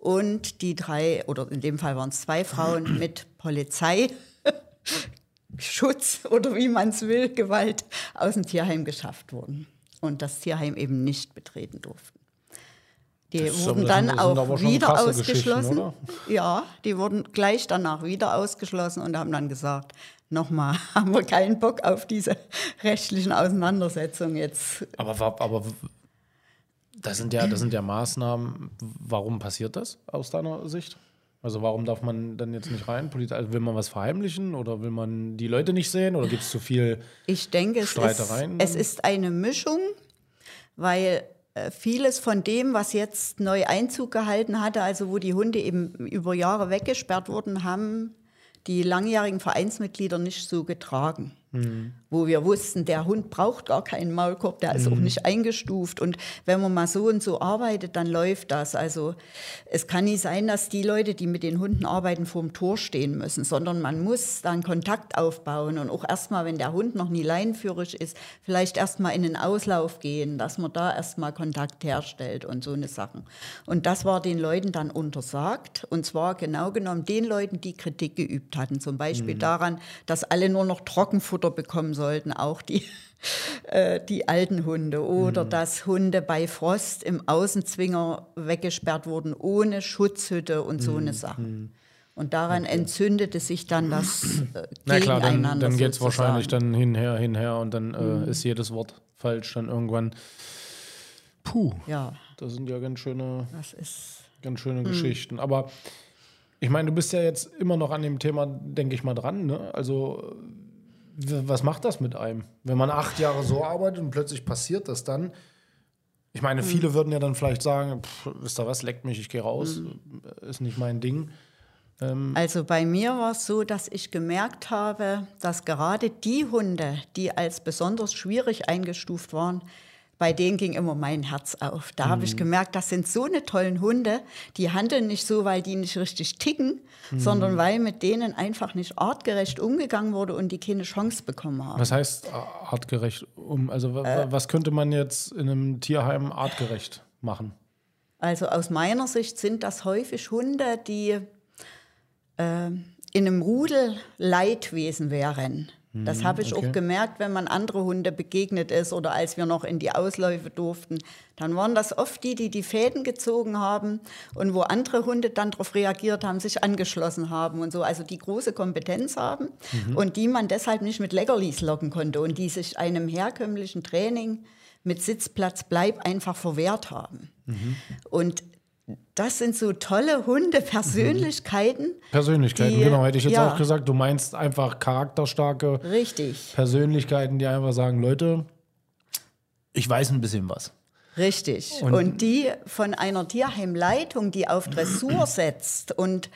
und die drei, oder in dem Fall waren es zwei Frauen [clears throat] mit Polizeischutz oder wie man es will, Gewalt aus dem Tierheim geschafft wurden und das Tierheim eben nicht betreten durften. Die das wurden dann auch wieder ausgeschlossen. Ja, die wurden gleich danach wieder ausgeschlossen und haben dann gesagt, nochmal, [laughs] haben wir keinen Bock auf diese rechtlichen Auseinandersetzungen jetzt. Aber, aber das sind ja, das sind ja Maßnahmen. Warum passiert das aus deiner Sicht? Also warum darf man dann jetzt nicht rein? Also will man was verheimlichen oder will man die Leute nicht sehen oder gibt es zu viel ich denke, Streitereien? Es ist, es ist eine Mischung, weil vieles von dem, was jetzt neu Einzug gehalten hatte, also wo die Hunde eben über Jahre weggesperrt wurden, haben die langjährigen Vereinsmitglieder nicht so getragen. Mhm. Wo wir wussten, der Hund braucht gar keinen Maulkorb, der ist mhm. auch nicht eingestuft. Und wenn man mal so und so arbeitet, dann läuft das. Also es kann nicht sein, dass die Leute, die mit den Hunden arbeiten, vorm Tor stehen müssen, sondern man muss dann Kontakt aufbauen und auch erstmal, wenn der Hund noch nie leinenführig ist, vielleicht erstmal in den Auslauf gehen, dass man da erstmal Kontakt herstellt und so eine Sachen. Und das war den Leuten dann untersagt. Und zwar genau genommen den Leuten, die Kritik geübt hatten. Zum Beispiel mhm. daran, dass alle nur noch Trockenfutter Futter bekommen sollten, auch die, [laughs] äh, die alten Hunde. Oder mhm. dass Hunde bei Frost im Außenzwinger weggesperrt wurden, ohne Schutzhütte und so eine mhm. Sache. Mhm. Und daran okay. entzündete sich dann das äh, [clears throat] Na klar, dann, dann geht es wahrscheinlich dann hinher, hinher und dann äh, mhm. ist jedes Wort falsch dann irgendwann. Puh, ja. das sind ja ganz schöne, ganz schöne mhm. Geschichten. Aber ich meine, du bist ja jetzt immer noch an dem Thema, denke ich mal, dran. Ne? Also was macht das mit einem? Wenn man acht Jahre so arbeitet und plötzlich passiert das dann. Ich meine, viele mhm. würden ja dann vielleicht sagen, pff, wisst ihr was, leckt mich, ich gehe raus, mhm. ist nicht mein Ding. Ähm also bei mir war es so, dass ich gemerkt habe, dass gerade die Hunde, die als besonders schwierig eingestuft waren, bei denen ging immer mein Herz auf. Da mhm. habe ich gemerkt, das sind so eine tollen Hunde, die handeln nicht so, weil die nicht richtig ticken, mhm. sondern weil mit denen einfach nicht artgerecht umgegangen wurde und die keine Chance bekommen haben. Was heißt artgerecht um? Also äh, was könnte man jetzt in einem Tierheim artgerecht machen? Also aus meiner Sicht sind das häufig Hunde, die äh, in einem Rudel Leidwesen wären. Das mhm, habe ich okay. auch gemerkt, wenn man andere Hunde begegnet ist oder als wir noch in die Ausläufe durften. Dann waren das oft die, die die Fäden gezogen haben und wo andere Hunde dann darauf reagiert haben, sich angeschlossen haben und so. Also die große Kompetenz haben mhm. und die man deshalb nicht mit Leckerlis locken konnte und die sich einem herkömmlichen Training mit Sitzplatz, Bleib einfach verwehrt haben. Und das sind so tolle Hunde-Persönlichkeiten. Persönlichkeiten, die- genau, hätte ich jetzt ja. auch gesagt. Du meinst einfach charakterstarke Richtig, Persönlichkeiten, die einfach sagen, Leute, ich weiß ein bisschen was. richtig. Und- Und, die von einer Tierheimleitung, die auf Dressur [clears throat] setzt und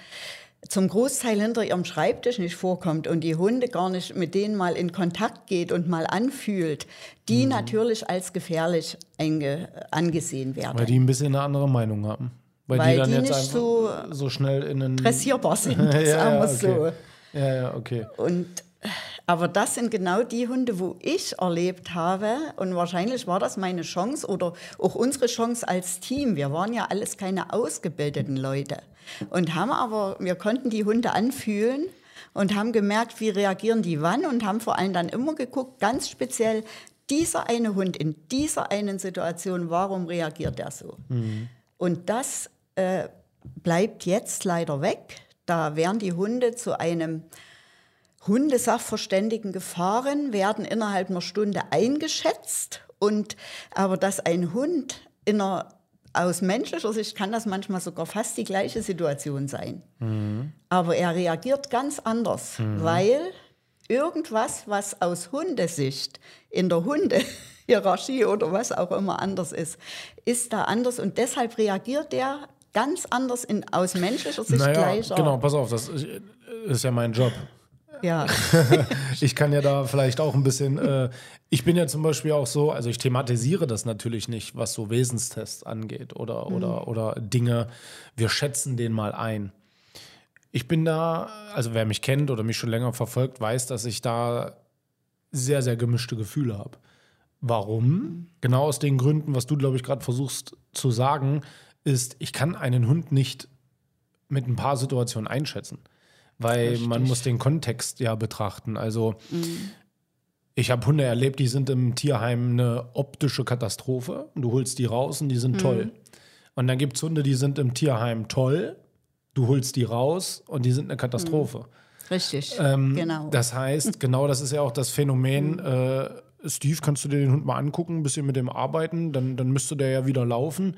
zum Großteil hinter ihrem Schreibtisch nicht vorkommt und die Hunde gar nicht mit denen mal in Kontakt geht und mal anfühlt, die Mhm. natürlich als gefährlich einge angesehen werden. Weil die ein bisschen eine andere Meinung haben. Weil, Weil die dann die jetzt nicht einfach so so, schnell in einen. dressierbar sind, [laughs] ja, sagen wir ja, so. okay. Ja, ja, okay. Und, aber das sind genau die Hunde, wo ich erlebt habe. Und wahrscheinlich war das meine Chance oder auch unsere Chance als Team. Wir waren ja alles keine ausgebildeten Leute. Und haben aber, wir konnten die Hunde anfühlen und haben gemerkt, wie reagieren die wann und haben vor allem dann immer geguckt, ganz speziell, dieser eine Hund in dieser einen Situation, warum reagiert er so? Und das äh, bleibt jetzt leider weg. Da werden die Hunde zu einem Hundesachverständigen gefahren, werden innerhalb einer Stunde eingeschätzt. Und aber dass ein Hund in einer, aus menschlicher Sicht kann das manchmal sogar fast die gleiche Situation sein. Aber er reagiert ganz anders, weil irgendwas, was aus Hundesicht in der Hundehierarchie oder was auch immer anders ist, ist da anders und deshalb reagiert er ganz anders in, aus menschlicher Sicht Naja, gleicher. genau, pass auf, das ist ja mein Job. Ja. [laughs] Ich kann ja da vielleicht auch ein bisschen. Äh, ich bin ja zum Beispiel auch so, also ich thematisiere das natürlich nicht, was so Wesenstests angeht oder, oder, oder Dinge. Wir schätzen den mal ein. Ich bin da, also wer mich kennt oder mich schon länger verfolgt, weiß, dass ich da sehr, sehr gemischte Gefühle habe. Warum? Genau aus den Gründen, was du, glaube ich, gerade versuchst zu sagen, ist, ich kann einen Hund nicht mit ein paar Situationen einschätzen. Weil man muss den Kontext ja betrachten. Also ich habe Hunde erlebt, die sind im Tierheim eine optische Katastrophe. Du holst die raus und die sind toll. Und dann gibt es Hunde, die sind im Tierheim toll. Du holst die raus und die sind eine Katastrophe. Richtig, Ähm, genau. Das heißt, [laughs] genau das ist ja auch das Phänomen, äh, Steve, kannst du dir den Hund mal angucken, ein bisschen mit dem arbeiten, dann, dann müsste der ja wieder laufen.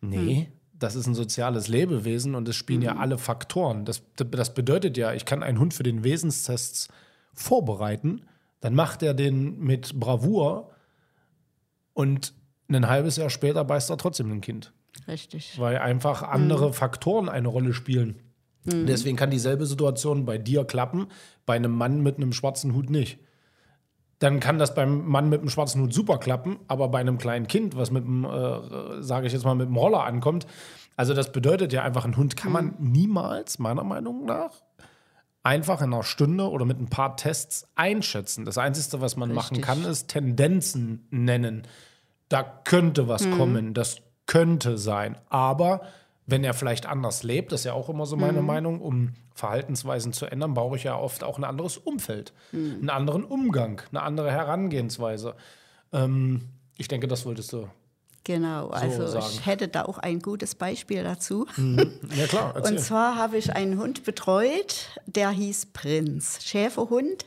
Nee, das ist ein soziales Lebewesen und es spielen ja alle Faktoren. Das, das bedeutet ja, ich kann einen Hund für den Wesenstests vorbereiten, dann macht er den mit Bravour und ein halbes Jahr später beißt er trotzdem ein Kind Richtig. weil einfach andere Faktoren eine Rolle spielen. Deswegen kann dieselbe Situation bei dir klappen, bei einem Mann mit einem schwarzen Hut nicht. Dann kann das beim Mann mit einem schwarzen Hut super klappen, aber bei einem kleinen Kind, was mit einem, äh, sage ich jetzt mal, mit einem Roller ankommt, also das bedeutet ja einfach, ein Hund kann man niemals, meiner Meinung nach, einfach in einer Stunde oder mit ein paar Tests einschätzen. Das Einzige, was man machen Richtig. kann, ist Tendenzen nennen. Da könnte was kommen, das könnte sein. Aber wenn er vielleicht anders lebt, das ist ja auch immer so meine Meinung, um Verhaltensweisen zu ändern, brauche ich ja oft auch ein anderes Umfeld, einen anderen Umgang, eine andere Herangehensweise. Ähm, ich denke, das wolltest du. Genau, also sagen. ich hätte da auch ein gutes Beispiel dazu. Ja klar, [laughs] erzähl. Und zwar habe ich einen Hund betreut, der hieß Prinz, Schäferhund.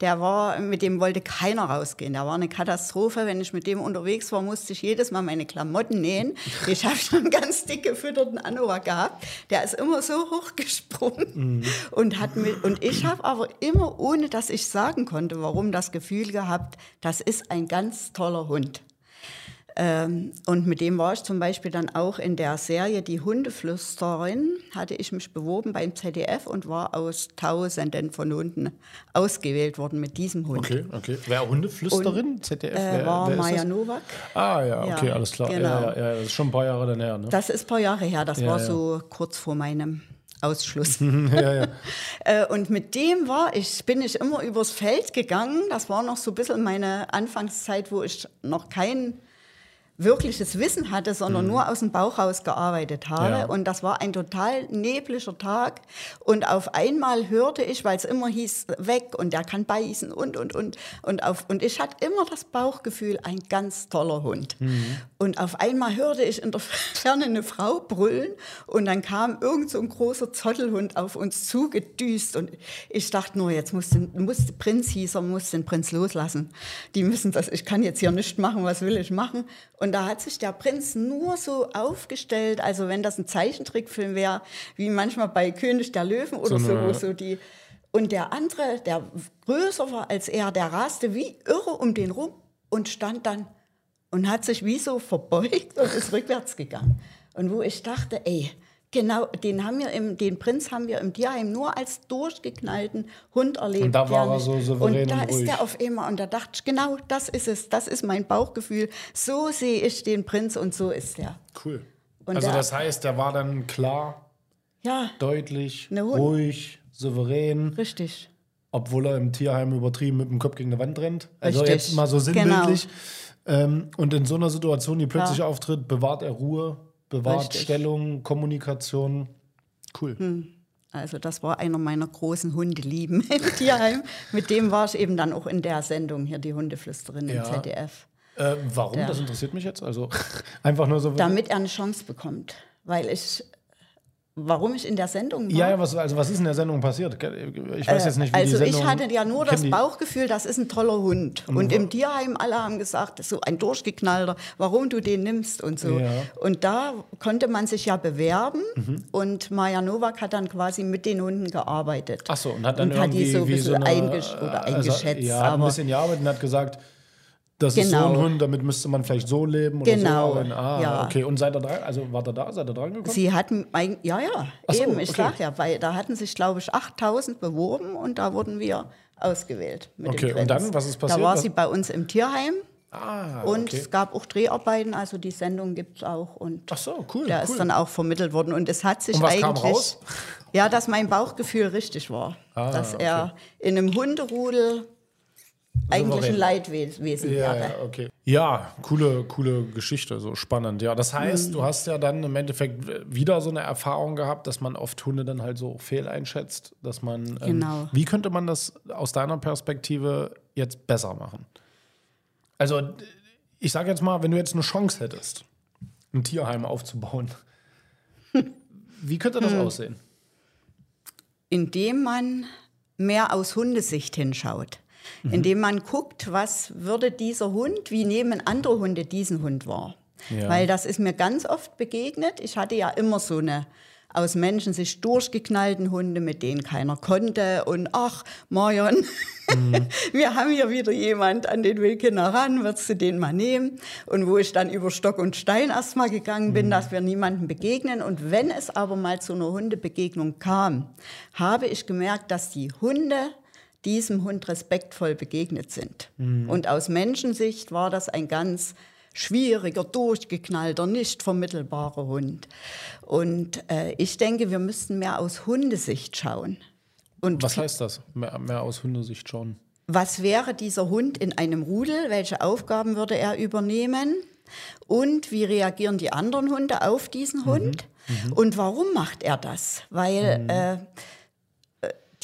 Der war, mit dem wollte keiner rausgehen. Der war eine Katastrophe. Wenn ich mit dem unterwegs war, musste ich jedes Mal meine Klamotten nähen. Ich habe schon einen [laughs] ganz dick gefütterten Anorak gehabt. Der ist immer so hochgesprungen und hat mit, und ich habe aber immer, ohne dass ich sagen konnte, warum, das Gefühl gehabt, das ist ein ganz toller Hund. Ähm, und mit dem war ich zum Beispiel dann auch in der Serie Die Hundeflüsterin, hatte ich mich beworben beim ZDF und war aus Tausenden von Hunden ausgewählt worden mit diesem Hund. Okay, okay. Wer Hundeflüsterin? ZDF? Äh, wer, war wer Maja? Nowak. Ah ja, okay, Ja, alles klar. genau. Ja, ja, ja, das ist schon ein paar Jahre dann her, ne? Das ist ein paar Jahre her, das Ja, war so kurz vor meinem Ausschluss. [laughs] ja, ja. [laughs] Äh, und mit dem war ich, bin ich immer übers Feld gegangen. Das war noch so ein bisschen meine Anfangszeit, wo ich noch kein wirkliches Wissen hatte, sondern nur aus dem Bauch raus gearbeitet habe. Ja. Und das war ein total neblischer Tag. Und auf einmal hörte ich, weil es immer hieß, weg und der kann beißen und, und, und. Und, auf, und ich hatte immer das Bauchgefühl, ein ganz toller Hund. Und auf einmal hörte ich in der [laughs] Ferne eine Frau brüllen und dann kam irgend so ein großer Zottelhund auf uns zugedüst. Und ich dachte nur, jetzt muss, den, muss der Prinz hieß er, muss den Prinz loslassen. Die müssen das, ich kann jetzt hier nicht machen, was will ich machen? Und da hat sich der Prinz nur so aufgestellt, also wenn das ein Zeichentrickfilm wäre, wie manchmal bei König der Löwen oder so, eine- wo so die. Und der andere, der größer war als er, der raste wie irre um den rum und stand dann und hat sich wie so verbeugt und ist rückwärts gegangen. Und wo ich dachte, ey, genau, den haben wir im, den Prinz haben wir im Tierheim nur als durchgeknallten Hund erlebt. Und da war er so souverän Und da und ist ruhig. er auf einmal und da dachte ich, genau, das ist es, das ist mein Bauchgefühl. So sehe ich den Prinz und so ist er. Cool. Und also der- das heißt, der war dann klar, Ja, deutlich, ruhig, souverän, richtig. obwohl er im Tierheim übertrieben mit dem Kopf gegen die Wand rennt. Also Richtig. jetzt mal so sinnbildlich. Ähm, und in so einer Situation, die plötzlich auftritt, bewahrt er Ruhe, bewahrt Richtig. Stellung, Kommunikation. Cool. Also das war einer meiner großen Hundelieben [laughs] im Tierheim. Mit dem war ich eben dann auch in der Sendung hier, die Hundeflüsterin Ja. im ZDF. Äh, warum? Ja. Das interessiert mich jetzt. Also [laughs] einfach nur so. Damit er eine Chance bekommt. Weil ich, warum ich in der Sendung war. ja, ja, was, also was ist in der Sendung passiert? Ich weiß jetzt nicht, wie also die ich Sendung. hatte ja nur das Bauchgefühl, das ist ein toller Hund. Und im Tierheim alle haben gesagt, so ein durchgeknallter, warum du den nimmst und so. Ja. Und da konnte man sich ja bewerben Mhm. und Maja Nowak hat dann quasi mit den Hunden gearbeitet. Ach so, und hat dann Und hat die irgendwie so ein bisschen so eine, eingesch- oder also, eingeschätzt, Ja, hat ein bisschen gearbeitet und hat gesagt, das ist so Genau. ein Hund, damit müsste man vielleicht so leben oder Genau, so. Und, ah, ja. okay. Und seid ihr dran? Also war ihr da? Seid ihr dran gekommen? Sie hatten, ein, ja, ja, Ach so, eben, ich okay. sag ja, weil da hatten sich, glaube ich, 8000 beworben und da wurden wir ausgewählt. Mit Okay, und dann, was ist passiert? Da war Was- sie bei uns im Tierheim ah, und okay. es gab auch Dreharbeiten, also die Sendung gibt es auch. Und Ach so, cool. der cool. ist dann auch vermittelt worden und es hat sich Und was eigentlich. kam raus? Ja, dass mein Bauchgefühl richtig war. Ah, dass er in einem Hunderudel eigentlich ein Leidwesen ja, ja, okay. Ja, coole, coole Geschichte, so spannend. Ja, das heißt, Mhm. du hast ja dann im Endeffekt wieder so eine Erfahrung gehabt, dass man oft Hunde dann halt so fehleinschätzt, dass man. Ähm, Genau. Wie könnte man das aus deiner Perspektive jetzt besser machen? Also, ich sage jetzt mal, wenn du jetzt eine Chance hättest, ein Tierheim aufzubauen, [laughs] wie könnte das aussehen? indem man mehr aus Hundesicht hinschaut. Mhm. Indem man guckt, was würde dieser Hund, wie nehmen andere Hunde diesen Hund wahr. Ja. Weil das ist mir ganz oft begegnet. Ich hatte ja immer so eine aus Menschen sich durchgeknallten Hunde, mit denen keiner konnte. Und ach, Marion, Mhm. [laughs] wir haben hier wieder jemand, an den will keiner ran, würdest du den mal nehmen? Und wo ich dann über Stock und Stein erstmal gegangen Mhm. bin, dass wir niemandem begegnen. Und wenn es aber mal zu einer Hundebegegnung kam, habe ich gemerkt, dass die Hunde diesem Hund respektvoll begegnet sind. Mhm. Und aus Menschensicht war das ein ganz schwieriger, durchgeknallter, nicht vermittelbarer Hund. Und äh, ich denke, wir müssten mehr aus Hundesicht schauen. Und Was heißt das? Mehr, mehr aus Hundesicht schauen. was wäre dieser Hund in einem Rudel? Welche Aufgaben würde er übernehmen? Und wie reagieren die anderen Hunde auf diesen Hund? Und warum macht er das? Weil äh, äh,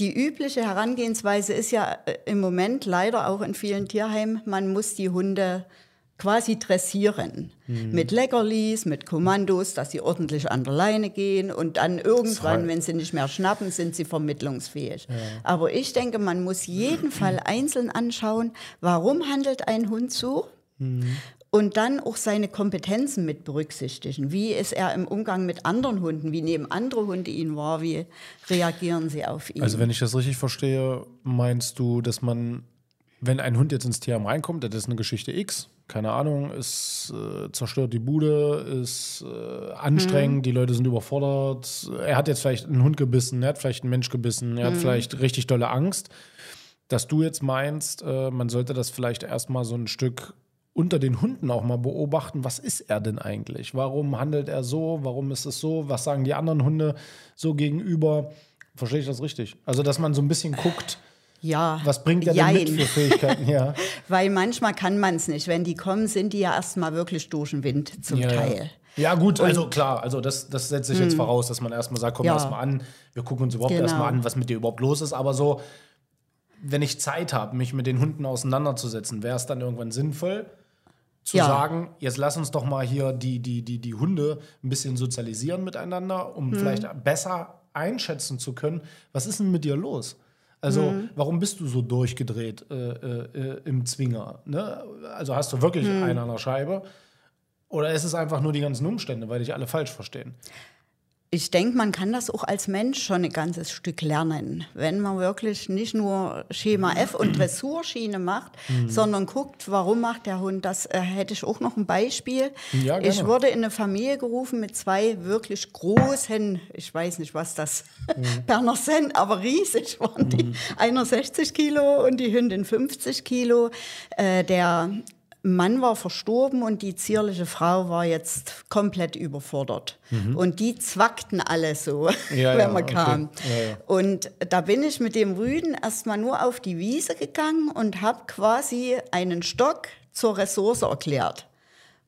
die übliche Herangehensweise ist ja äh, im Moment leider auch in vielen Tierheimen, man muss die Hunde quasi dressieren. Mit Leckerlis, mit Kommandos, dass sie ordentlich an der Leine gehen und dann irgendwann, wenn sie nicht mehr schnappen, sind sie vermittlungsfähig. Aber ich denke, man muss jeden Fall einzeln anschauen, warum handelt ein Hund so? Und dann auch seine Kompetenzen mit berücksichtigen. Wie ist er im Umgang mit anderen Hunden? Wie nehmen andere Hunde ihn wahr? Wie reagieren sie auf ihn? Also, wenn ich das richtig verstehe, meinst du, dass man, wenn ein Hund jetzt ins Tierheim reinkommt, das ist eine Geschichte X, keine Ahnung, es äh, zerstört die Bude, ist äh, anstrengend, die Leute sind überfordert, er hat jetzt vielleicht einen Hund gebissen, er hat vielleicht einen Mensch gebissen, er hat vielleicht richtig dolle Angst, dass du jetzt meinst, äh, man sollte das vielleicht erstmal so ein Stück unter den Hunden auch mal beobachten, was ist er denn eigentlich? Warum handelt er so? Warum ist es so? Was sagen die anderen Hunde so gegenüber? Verstehe ich das richtig? Also, dass man so ein bisschen guckt, Ja. Was bringt er denn mit für Fähigkeiten? Ja. [laughs] Weil manchmal kann man es nicht. Wenn die kommen, sind die ja erstmal wirklich durch den Wind zum ja, Teil. Ja. ja gut, also klar, also das, das setze ich jetzt voraus, dass man erstmal sagt, komm Ja. erstmal an, wir gucken uns überhaupt Genau. erstmal an, was mit dir überhaupt los ist. Aber so, wenn ich Zeit habe, mich mit den Hunden auseinanderzusetzen, wäre es dann irgendwann sinnvoll, zu Ja. sagen, jetzt lass uns doch mal hier die, die, die, die Hunde ein bisschen sozialisieren miteinander, um vielleicht besser einschätzen zu können, was ist denn mit dir los? Also, warum bist du so durchgedreht äh, äh, äh, im Zwinger? Ne? Also hast du wirklich einen an der Scheibe? Oder ist es einfach nur die ganzen Umstände, weil dich alle falsch verstehen? Ich denke, man kann das auch als Mensch schon ein ganzes Stück lernen, wenn man wirklich nicht nur Schema F und Dressurschiene macht, Mhm. sondern guckt, warum macht der Hund das. Äh, hätte ich auch noch ein Beispiel. Ja, ich wurde in eine Familie gerufen mit zwei wirklich großen, ich weiß nicht, was das Mhm. [laughs] Berner sind, aber riesig waren die. Einer 60 Kilo und die Hündin 50 Kilo. Äh, der Mann war verstorben und die zierliche Frau war jetzt komplett überfordert. Und die zwackten alle so, [laughs] Mhm. Ja, wenn ja, man okay. kam. Ja, ja. Und da bin ich mit dem Rüden erstmal nur auf die Wiese gegangen und habe quasi einen Stock zur Ressource erklärt.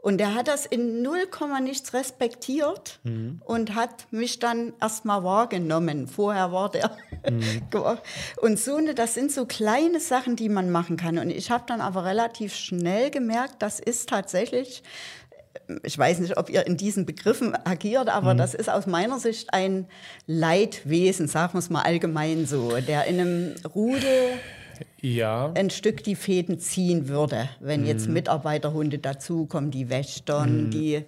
Und der hat das in 0, nichts respektiert Mhm. und hat mich dann erstmal wahrgenommen. Vorher war der. Mhm. [laughs] und so, ne, das sind so kleine Sachen, die man machen kann. Und ich habe dann aber relativ schnell gemerkt, das ist tatsächlich ich weiß nicht, ob ihr in diesen Begriffen agiert, aber das ist aus meiner Sicht ein Leidwesen, sagen wir es mal allgemein so, der in einem Rudel Ja. ein Stück die Fäden ziehen würde, wenn jetzt Mitarbeiterhunde dazukommen, die Wächtern, die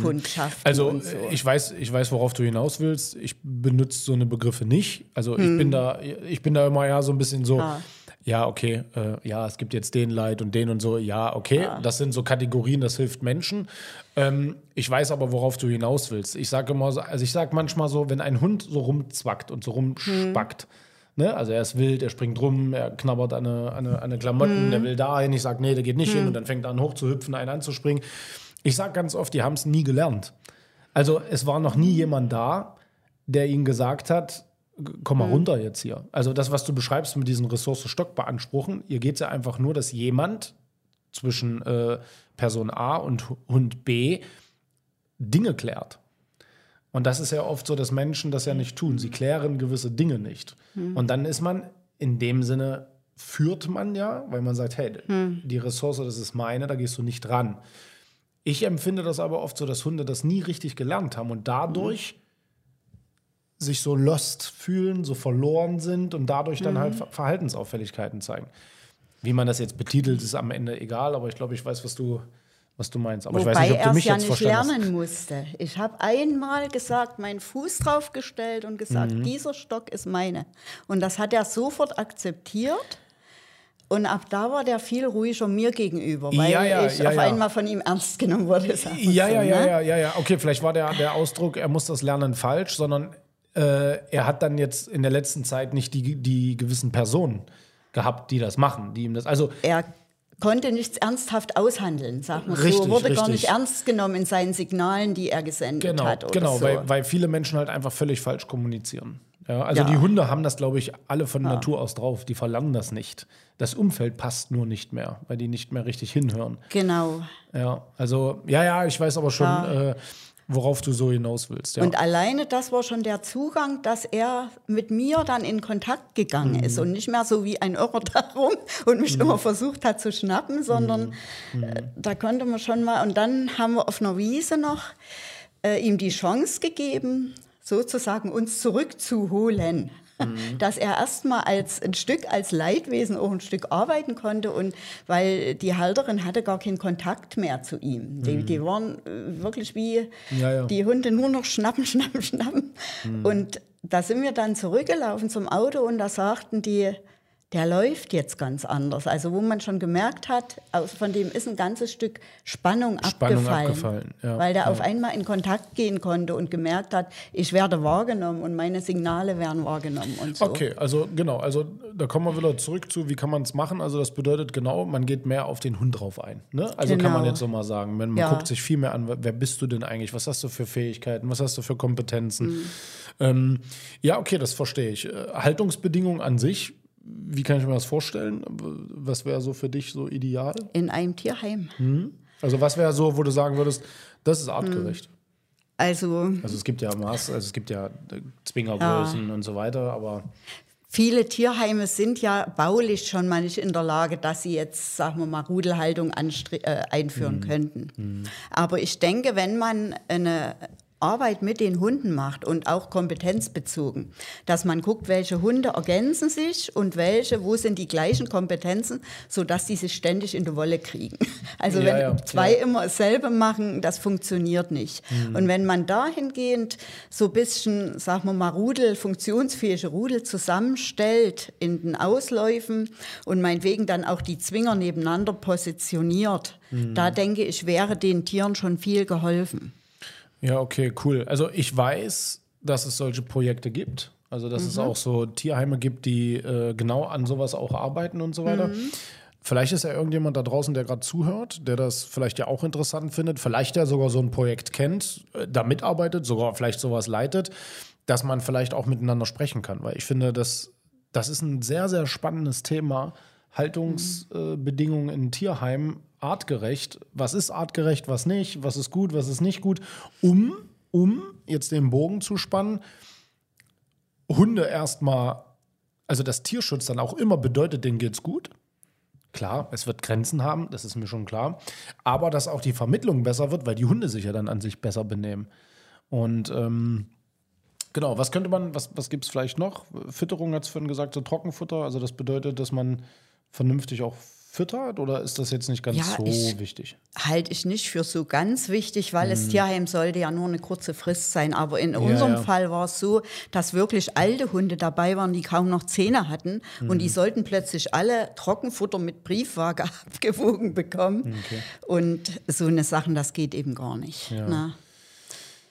Kundschaften Also so. ich weiß, ich weiß, worauf du hinaus willst. Ich benutze so eine Begriffe nicht. Also ich bin da, ich bin da immer ja so ein bisschen so, Ah. ja, okay, äh, ja, es gibt jetzt den Leid und den und so, ja, okay. Das sind so Kategorien, das hilft Menschen. Ähm, ich weiß aber, worauf du hinaus willst. Ich sage immer so, also ich sage manchmal so, wenn ein Hund so rumzwackt und so rumspackt, Ne? Also er ist wild, er springt rum, er knabbert an eine, eine, eine Klamotten, der will dahin. Ich sage, nee, der geht nicht hin und dann fängt er an hochzuhüpfen, einen anzuspringen. Ich sage ganz oft, die haben es nie gelernt. Also es war noch nie jemand da, der ihnen gesagt hat, komm mal runter jetzt hier. Also das, was du beschreibst mit diesen Ressource Stock beanspruchen, hier geht es ja einfach nur, dass jemand zwischen äh, Person A und Hund B Dinge klärt. Und das ist ja oft so, dass Menschen das ja nicht tun. Sie klären gewisse Dinge nicht. Und dann ist man in dem Sinne, führt man ja, weil man sagt, hey, die Ressource, das ist meine, da gehst du nicht ran. Ich empfinde das aber oft so, dass Hunde das nie richtig gelernt haben und dadurch sich so lost fühlen, so verloren sind und dadurch dann halt Ver- Verhaltensauffälligkeiten zeigen. Wie man das jetzt betitelt, ist am Ende egal, aber ich glaube, ich weiß, was du, was du meinst. Aber ich weiß Wobei nicht, ob du er mich ja jetzt nicht hast. lernen musste. Ich habe einmal gesagt, meinen Fuß draufgestellt und gesagt, Mhm. dieser Stock ist meine. Und das hat er sofort akzeptiert. Und ab da war der viel ruhiger mir gegenüber, weil Ja, ja, ich ja, auf einmal von ihm ernst genommen wurde. Ja, so, ja, ja, ne? ja, ja, ja. Okay, vielleicht war der, der Ausdruck, er muss das lernen falsch, sondern äh, er hat dann jetzt in der letzten Zeit nicht die, die gewissen Personen gehabt, die das machen, die ihm das. Also Er konnte nichts ernsthaft aushandeln, sag mal Richtig, so. Wurde gar richtig. nicht ernst genommen in seinen Signalen, die er gesendet genau, hat. Oder genau, so. weil, weil viele Menschen halt einfach völlig falsch kommunizieren. Ja, also Ja. die Hunde haben das, glaube ich, alle von Natur aus drauf. Die verlangen das nicht. Das Umfeld passt nur nicht mehr, weil die nicht mehr richtig hinhören. genau. Ja, also ja, ja, ich weiß aber schon, Ja. äh, worauf du so hinaus willst. Ja. Und alleine das war schon der Zugang, dass er mit mir dann in Kontakt gegangen Mhm. ist und nicht mehr so wie ein Irrer darum und mich immer versucht hat zu schnappen, sondern Mhm. äh, da konnte man schon mal. Und dann haben wir auf einer Wiese noch äh, ihm die Chance gegeben, sozusagen uns zurückzuholen. Mhm. Dass er erstmal als ein Stück als Leidwesen auch ein Stück arbeiten konnte und weil die Halterin hatte gar keinen Kontakt mehr zu ihm. Die, die waren äh, wirklich wie Mhm. Ja, ja. die Hunde nur noch schnappen, [laughs] schnappen, schnappen. Mhm. Und da sind wir dann zurückgelaufen zum Auto und da sagten die, der läuft jetzt ganz anders. Also wo man schon gemerkt hat, aus, von dem ist ein ganzes Stück Spannung, Spannung abgefallen. abgefallen, ja, weil der ja. auf einmal in Kontakt gehen konnte und gemerkt hat, ich werde wahrgenommen und meine Signale werden wahrgenommen und so. Okay, also genau, also da kommen wir wieder zurück zu, wie kann man es machen? Also das bedeutet genau, man geht mehr auf den Hund drauf ein. Ne? Also kann man Genau. jetzt so mal sagen, man, man Ja. guckt sich viel mehr an, wer bist du denn eigentlich, was hast du für Fähigkeiten, was hast du für Kompetenzen. Ähm, ja, okay, das verstehe ich. Äh, Haltungsbedingungen an sich wie kann ich mir das vorstellen? Was wäre so für dich so ideal? In einem Tierheim. Also was wäre so, wo du sagen würdest, das ist artgerecht? Also Also es gibt ja Maß, also es gibt ja Zwingergrößen und so weiter, aber Viele Tierheime sind ja baulich schon mal nicht in der Lage, dass sie jetzt, sagen wir mal, Rudelhaltung äh, einführen könnten. Aber ich denke, wenn man eine Arbeit mit den Hunden macht und auch kompetenzbezogen, dass man guckt, welche Hunde ergänzen sich und welche, wo sind die gleichen Kompetenzen, sodass die sich ständig in die Wolle kriegen. [laughs] Also Ja, wenn ja, zwei ja. immer dasselbe machen, das funktioniert nicht. Und wenn man dahingehend so ein bisschen, sagen wir mal, Rudel, funktionsfähige Rudel zusammenstellt in den Ausläufen und meinetwegen dann auch die Zwinger nebeneinander positioniert, da denke ich, wäre den Tieren schon viel geholfen. Ja, okay, cool. Also ich weiß, dass es solche Projekte gibt. Also dass es auch so Tierheime gibt, die äh, genau an sowas auch arbeiten und so weiter. Vielleicht ist ja irgendjemand da draußen, der gerade zuhört, der das vielleicht ja auch interessant findet, vielleicht ja sogar so ein Projekt kennt, äh, da mitarbeitet, sogar vielleicht sowas leitet, dass man vielleicht auch miteinander sprechen kann. Weil ich finde, das, das ist ein sehr, sehr spannendes Thema. Haltungsbedingungen in Tierheimen artgerecht. Was ist artgerecht, was nicht? Was ist gut, was ist nicht gut? Um, um jetzt den Bogen zu spannen, Hunde erstmal, also dass Tierschutz dann auch immer bedeutet, denen geht's gut. Klar, es wird Grenzen haben, das ist mir schon klar. Aber dass auch die Vermittlung besser wird, weil die Hunde sich ja dann an sich besser benehmen. Und ähm, genau, was könnte man, was, was gibt es vielleicht noch? Fütterung hat es vorhin gesagt, so Trockenfutter. Also das bedeutet, dass man vernünftig auch füttert oder ist das jetzt nicht ganz Ja, so ich- wichtig? Halte ich nicht für so ganz wichtig, weil das Tierheim sollte ja nur eine kurze Frist sein. Aber in unserem ja. Fall war es so, dass wirklich alte Hunde dabei waren, die kaum noch Zähne hatten. Und die sollten plötzlich alle Trockenfutter mit Briefwaage [laughs] abgewogen bekommen. Und so eine Sachen, das geht eben gar nicht. Ne?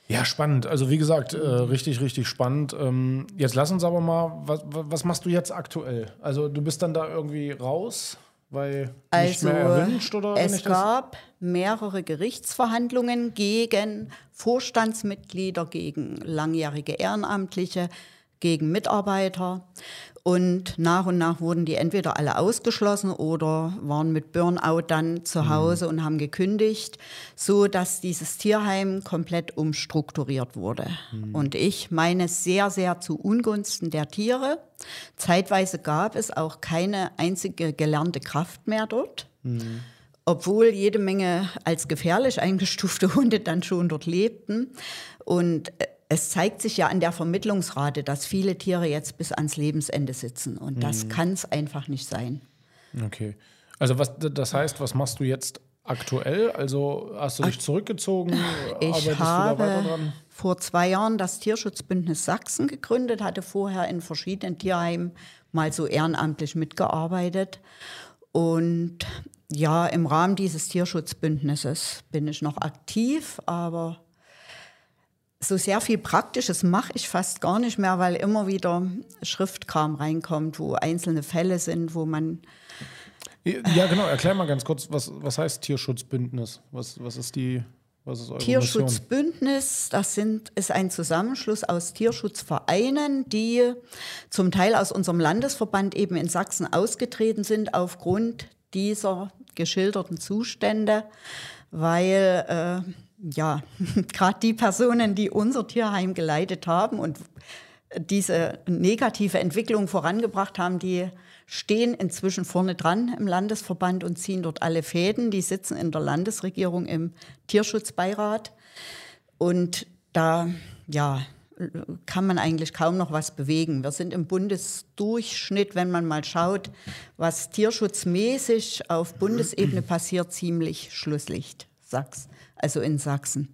Ja, spannend. Also wie gesagt, äh, richtig, richtig spannend. Ähm, jetzt lass uns aber mal, was, was machst du jetzt aktuell? Also du bist dann da irgendwie raus, weil nicht Also mehr erwünscht oder es gab mehrere Gerichtsverhandlungen gegen Vorstandsmitglieder, gegen langjährige Ehrenamtliche, gegen Mitarbeiter. Und nach und nach wurden die entweder alle ausgeschlossen oder waren mit Burnout dann Mhm. zu Hause und haben gekündigt, so dass dieses Tierheim komplett umstrukturiert wurde. Mhm. Und ich meine sehr, sehr zu Ungunsten der Tiere. Zeitweise gab es auch keine einzige gelernte Kraft mehr dort obwohl jede Menge als gefährlich [laughs] eingestufte Hunde dann schon dort lebten. Und äh, es zeigt sich ja an der Vermittlungsrate, dass viele Tiere jetzt bis ans Lebensende sitzen. Und das kann es einfach nicht sein. Okay. Also was das heißt, was machst du jetzt aktuell? Also hast du dich zurückgezogen? [laughs] Ich Arbeitest habe vor zwei Jahren das Tierschutzbündnis Sachsen gegründet, hatte vorher in verschiedenen Tierheimen mal so ehrenamtlich mitgearbeitet. Und ja, im Rahmen dieses Tierschutzbündnisses bin ich noch aktiv, aber so sehr viel Praktisches mache ich fast gar nicht mehr, weil immer wieder Schriftkram reinkommt, wo einzelne Fälle sind, wo man Ja, genau. Erklär mal ganz kurz, was, was heißt Tierschutzbündnis? Was, was ist die, was ist eure? Tierschutzbündnis, das sind, ist ein Zusammenschluss aus Tierschutzvereinen, die zum Teil aus unserem Landesverband eben in Sachsen ausgetreten sind aufgrund dieser geschilderten Zustände, weil äh, ja [laughs] gerade die Personen, die unser Tierheim geleitet haben und diese negative Entwicklung vorangebracht haben, die stehen inzwischen vorne dran im Landesverband und ziehen dort alle Fäden. Die sitzen in der Landesregierung im Tierschutzbeirat. Und da, ja, kann man eigentlich kaum noch was bewegen. Wir sind im Bundesdurchschnitt, wenn man mal schaut, was tierschutzmäßig auf Bundesebene passiert, ziemlich Schlusslicht, Sachs, also in Sachsen.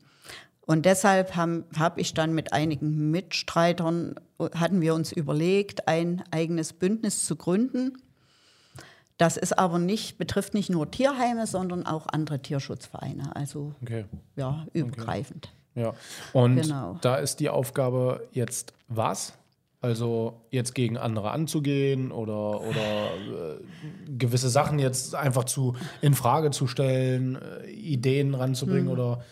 Und deshalb habe hab ich dann mit einigen Mitstreitern, hatten wir uns überlegt, ein eigenes Bündnis zu gründen. Das ist aber nicht, betrifft nicht nur Tierheime, sondern auch andere Tierschutzvereine, also Okay. ja, übergreifend. Ja. Und Genau. da ist die Aufgabe jetzt was? Also jetzt gegen andere anzugehen oder, oder äh, gewisse Sachen jetzt einfach zu in Frage zu stellen, äh, Ideen ranzubringen oder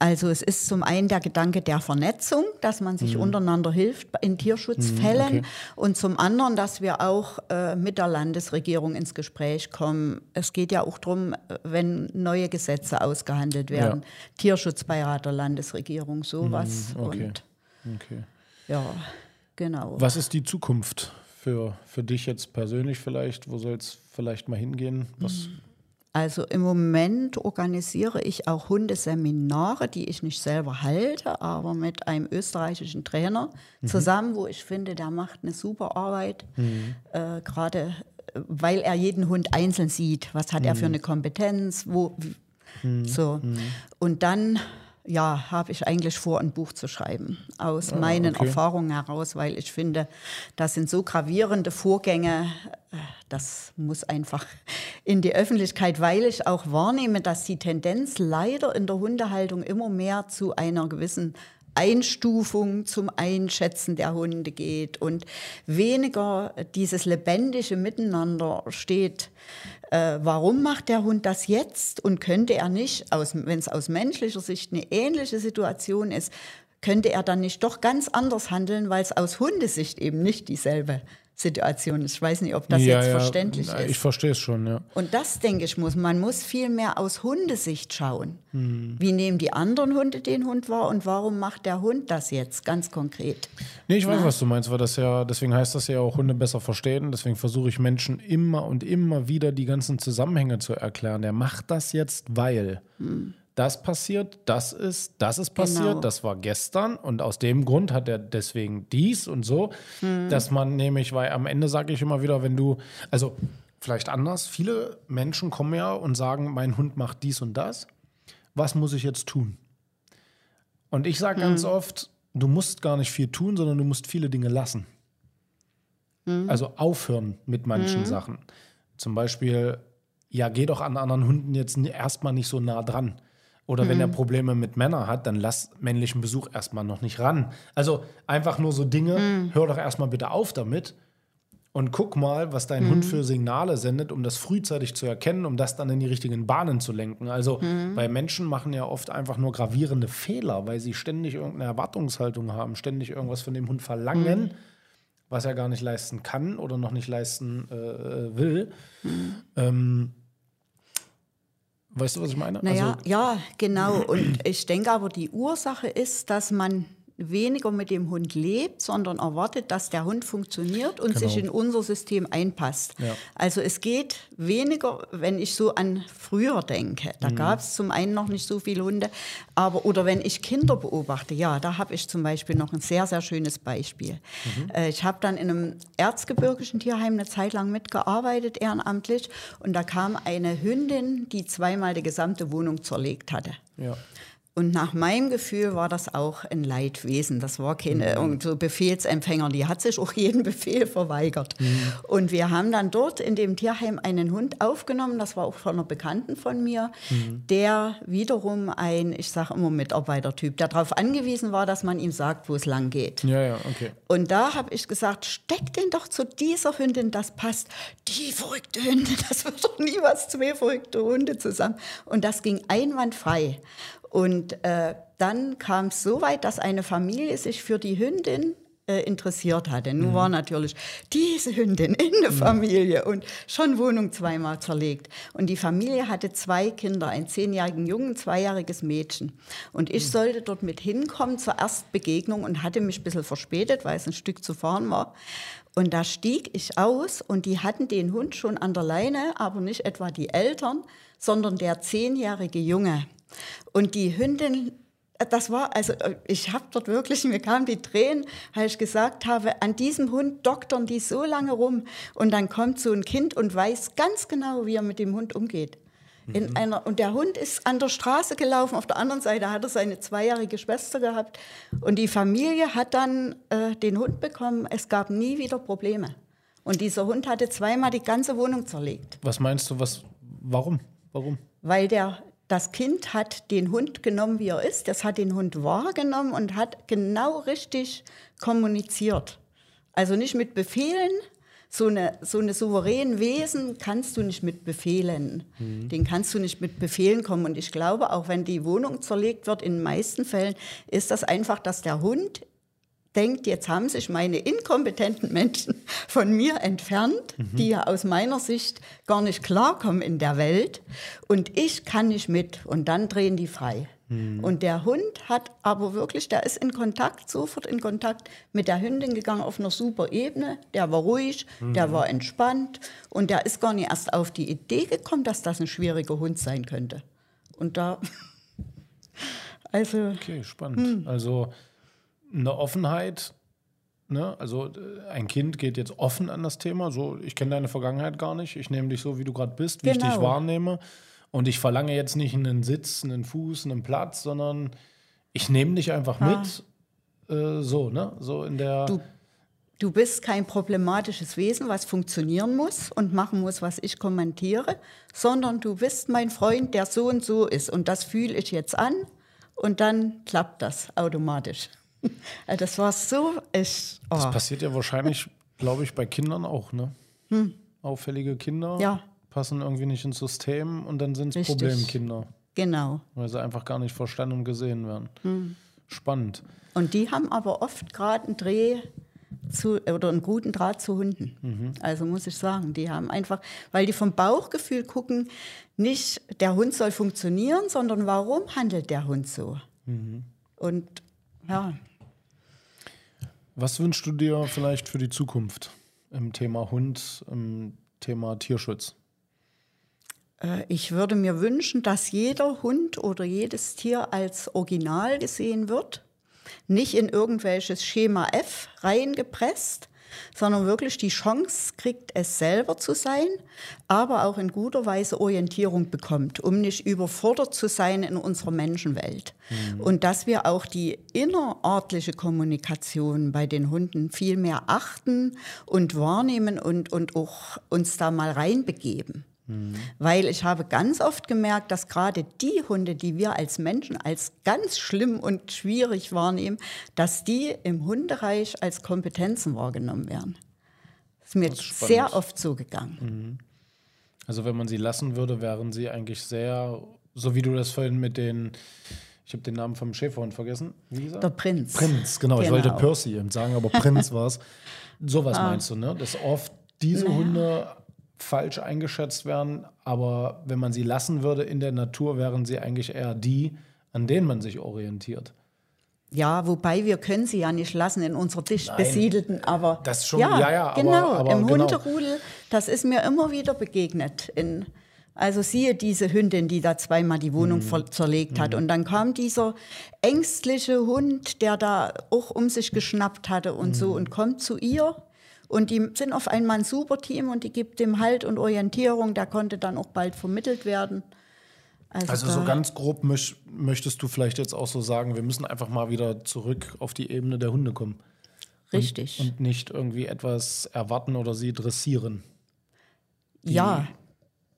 Also es ist zum einen der Gedanke der Vernetzung, dass man sich mhm. untereinander hilft in Tierschutzfällen mhm, okay. und zum anderen, dass wir auch äh, mit der Landesregierung ins Gespräch kommen. Es geht ja auch darum, wenn neue Gesetze ausgehandelt werden, ja. Tierschutzbeirat der Landesregierung, sowas. Mhm, okay. Und okay. ja, genau. Was ist die Zukunft für, für dich jetzt persönlich vielleicht? Wo soll es vielleicht mal hingehen? Was, mhm. Also im Moment organisiere ich auch Hundeseminare, die ich nicht selber halte, aber mit einem österreichischen Trainer mhm. zusammen, wo ich finde, der macht eine super Arbeit, mhm. äh, gerade weil er jeden Hund einzeln sieht. Was hat mhm. er für mhm. eine Kompetenz? Wo, mhm. so. Und dann ja, habe ich eigentlich vor, ein Buch zu schreiben, aus ah, meinen okay. Erfahrungen heraus, weil ich finde, das sind so gravierende Vorgänge, äh, das muss einfach in die Öffentlichkeit, weil ich auch wahrnehme, dass die Tendenz leider in der Hundehaltung immer mehr zu einer gewissen Einstufung zum Einschätzen der Hunde geht und weniger dieses lebendige Miteinander steht. Äh, warum macht der Hund das jetzt? Und könnte er nicht, wenn es aus menschlicher Sicht eine ähnliche Situation ist, könnte er dann nicht doch ganz anders handeln, weil es aus Hundesicht eben nicht dieselbe Situation ist. Ich weiß nicht, ob das ja, jetzt ja, verständlich ist. Ich verstehe es schon, ja. Und das, denke ich, muss man muss viel mehr aus Hundesicht schauen. Hm. Wie nehmen die anderen Hunde den Hund wahr und warum macht der Hund das jetzt ganz konkret? Nee, ich weiß, Na? was du meinst, weil das ja, deswegen heißt das ja auch Hunde besser verstehen. Deswegen versuche ich Menschen immer und immer wieder die ganzen Zusammenhänge zu erklären. Der macht das jetzt, weil. Hm das passiert, das ist, das ist passiert, genau. das war gestern und aus dem Grund hat er deswegen dies und so, mhm. dass man nämlich, weil am Ende sage ich immer wieder, wenn du, also vielleicht anders, viele Menschen kommen ja und sagen, mein Hund macht dies und das, was muss ich jetzt tun? Und ich sage mhm. ganz oft, du musst gar nicht viel tun, sondern du musst viele Dinge lassen. Mhm. Also aufhören mit manchen mhm. Sachen. Zum Beispiel, ja, geh doch an anderen Hunden jetzt erstmal nicht so nah dran oder mhm. wenn er mhm. Probleme mit Männern hat, dann lass männlichen Besuch erstmal noch nicht ran. Also einfach nur so Dinge, mhm. hör doch erstmal bitte auf damit und guck mal, was dein mhm. Hund für Signale sendet, um das frühzeitig zu erkennen, um das dann in die richtigen Bahnen zu lenken. Also mhm. bei Menschen machen ja oft einfach nur gravierende Fehler, weil sie ständig irgendeine Erwartungshaltung haben, ständig irgendwas von dem Hund verlangen, mhm. was er gar nicht leisten kann oder noch nicht leisten äh, will. Mhm. Ähm, Weißt du, was ich meine? Naja, also, ja, genau. Und ich denke aber, die Ursache ist, dass man weniger mit dem Hund lebt, sondern erwartet, dass der Hund funktioniert und genau. sich in unser System einpasst. Ja. Also es geht weniger, wenn ich so an früher denke. Da mhm. gab es zum einen noch nicht so viele Hunde, aber oder wenn ich Kinder beobachte, ja, da habe ich zum Beispiel noch ein sehr, sehr schönes Beispiel. Mhm. Äh, ich habe dann in einem erzgebirgischen Tierheim eine Zeit lang mitgearbeitet, ehrenamtlich, und da kam eine Hündin, die zweimal die gesamte Wohnung zerlegt hatte. Ja. Und nach meinem Gefühl war das auch ein Leidwesen. Das war keine mhm. so Befehlsempfänger. Die hat sich auch jeden [laughs] Befehl verweigert. Mhm. Und wir haben dann dort in dem Tierheim einen Hund aufgenommen. Das war auch von einer Bekannten von mir, mhm. der wiederum ein, ich sage immer Mitarbeitertyp, der darauf angewiesen war, dass man ihm sagt, wo es lang geht. Ja, ja, okay. Und da habe ich gesagt, steck den doch zu dieser Hündin, das passt. Die verrückte Hündin, [laughs] das wird doch nie was, zwei verrückte Hunde zusammen. Und das ging einwandfrei. Und äh, dann kam es so weit, dass eine Familie sich für die Hündin äh, interessiert hatte. Nun mhm. war natürlich diese Hündin in der mhm. Familie und schon Wohnung zweimal zerlegt. Und die Familie hatte zwei Kinder, einen zehnjährigen Jungen, ein zweijähriges Mädchen. Und ich mhm. sollte dort mit hinkommen zur Erstbegegnung und hatte mich ein bisschen verspätet, weil es ein Stück zu fahren war. Und da stieg ich aus und die hatten den Hund schon an der Leine, aber nicht etwa die Eltern, sondern der zehnjährige Junge. Und die Hündin, das war, also ich habe dort wirklich, mir kamen die Tränen, weil ich gesagt habe, an diesem Hund doktern die so lange rum. Und dann kommt so ein Kind und weiß ganz genau, wie er mit dem Hund umgeht. In mhm. einer, und der Hund ist an der Straße gelaufen, auf der anderen Seite hat er seine zweijährige Schwester gehabt. Und die Familie hat dann äh, den Hund bekommen. Es gab nie wieder Probleme. Und dieser Hund hatte zweimal die ganze Wohnung zerlegt. Was meinst du, was, warum? Warum? Weil der das Kind hat den Hund genommen, wie er ist. Das hat den Hund wahrgenommen und hat genau richtig kommuniziert. Also nicht mit Befehlen, so eine, so eine souveränen Wesen kannst du nicht mit Befehlen. Mhm. Den kannst du nicht mit Befehlen kommen. Und ich glaube, auch wenn die Wohnung zerlegt wird, in den meisten Fällen ist das einfach, dass der Hund denkt, jetzt haben sich meine inkompetenten Menschen [laughs] von mir entfernt, mhm. die ja aus meiner Sicht gar nicht klarkommen in der Welt. Und ich kann nicht mit. Und dann drehen die frei. Mhm. Und der Hund hat aber wirklich, der ist in Kontakt, sofort in Kontakt mit der Hündin gegangen auf einer super Ebene. Der war ruhig, mhm. der war entspannt und der ist gar nicht erst auf die Idee gekommen, dass das ein schwieriger Hund sein könnte. Und da, [laughs] also. Okay, spannend. Hm. Also eine Offenheit. Ne? Also äh, ein Kind geht jetzt offen an das Thema. So, ich kenne deine Vergangenheit gar nicht. Ich nehme dich so, wie du gerade bist, wie genau. ich dich genau. wahrnehme. Und ich verlange jetzt nicht einen Sitz, einen Fuß, einen Platz, sondern ich nehme dich einfach ah. mit. Äh, so, ne? So in der. Du, du bist kein problematisches Wesen, was funktionieren muss und machen muss, was ich kommentiere, sondern du bist mein Freund, der so und so ist. Und das fühle ich jetzt an und dann klappt das automatisch. Also das war so. Ich, oh. Das passiert ja wahrscheinlich, glaube ich, bei Kindern auch, ne? Hm. Auffällige Kinder. Ja passen irgendwie nicht ins System und dann sind es Problemkinder. Genau. Weil sie einfach gar nicht verstanden und gesehen werden. Hm. Spannend. Und die haben aber oft gerade einen Dreh zu, oder einen guten Draht zu Hunden. Mhm. Also muss ich sagen, die haben einfach, weil die vom Bauchgefühl gucken, nicht der Hund soll funktionieren, sondern warum handelt der Hund so? Mhm. Und ja. Was wünschst du dir vielleicht für die Zukunft im Thema Hund, im Thema Tierschutz? Äh, ich würde mir wünschen, dass jeder Hund oder jedes Tier als Original gesehen wird, nicht in irgendwelches Schema F reingepresst, sondern wirklich die Chance kriegt, es selber zu sein, aber auch in guter Weise Orientierung bekommt, um nicht überfordert zu sein in unserer Menschenwelt. Mhm. Und dass wir auch die innerortliche Kommunikation bei den Hunden viel mehr achten und wahrnehmen und, und auch uns da mal reinbegeben. Mhm. Weil ich habe ganz oft gemerkt, dass gerade die Hunde, die wir als Menschen als ganz schlimm und schwierig wahrnehmen, dass die im Hundereich als Kompetenzen wahrgenommen werden. Das ist mir das ist sehr oft so gegangen. Mhm. Also wenn man sie lassen würde, wären sie eigentlich sehr, so wie du das vorhin mit den, ich habe den Namen vom Schäferhund vergessen. Wie gesagt? Der Prinz. Prinz, genau. genau. Ich wollte genau. Percy sagen, aber Prinz war es. [laughs] Sowas ah. meinst du, ne? Dass oft diese naja. Hunde falsch eingeschätzt werden, aber wenn man sie lassen würde in der Natur, wären sie eigentlich eher die, an denen man sich orientiert. Ja, wobei wir können sie ja nicht lassen in unserer dicht besiedelten, aber das schon, ja, ja, ja genau, aber, aber im genau. Hunderudel, das ist mir immer wieder begegnet. In, also siehe diese Hündin, die da zweimal die Wohnung mhm. zerlegt hat. Mhm. Und dann kam dieser ängstliche Hund, der da auch um sich geschnappt hatte und mhm. so und kommt zu ihr und die sind auf einmal ein super Team und die gibt dem Halt und Orientierung. Der konnte dann auch bald vermittelt werden. Also, also so ganz grob möch, möchtest du vielleicht jetzt auch so sagen, wir müssen einfach mal wieder zurück auf die Ebene der Hunde kommen. Richtig. Und, und nicht irgendwie etwas erwarten oder sie dressieren. ja,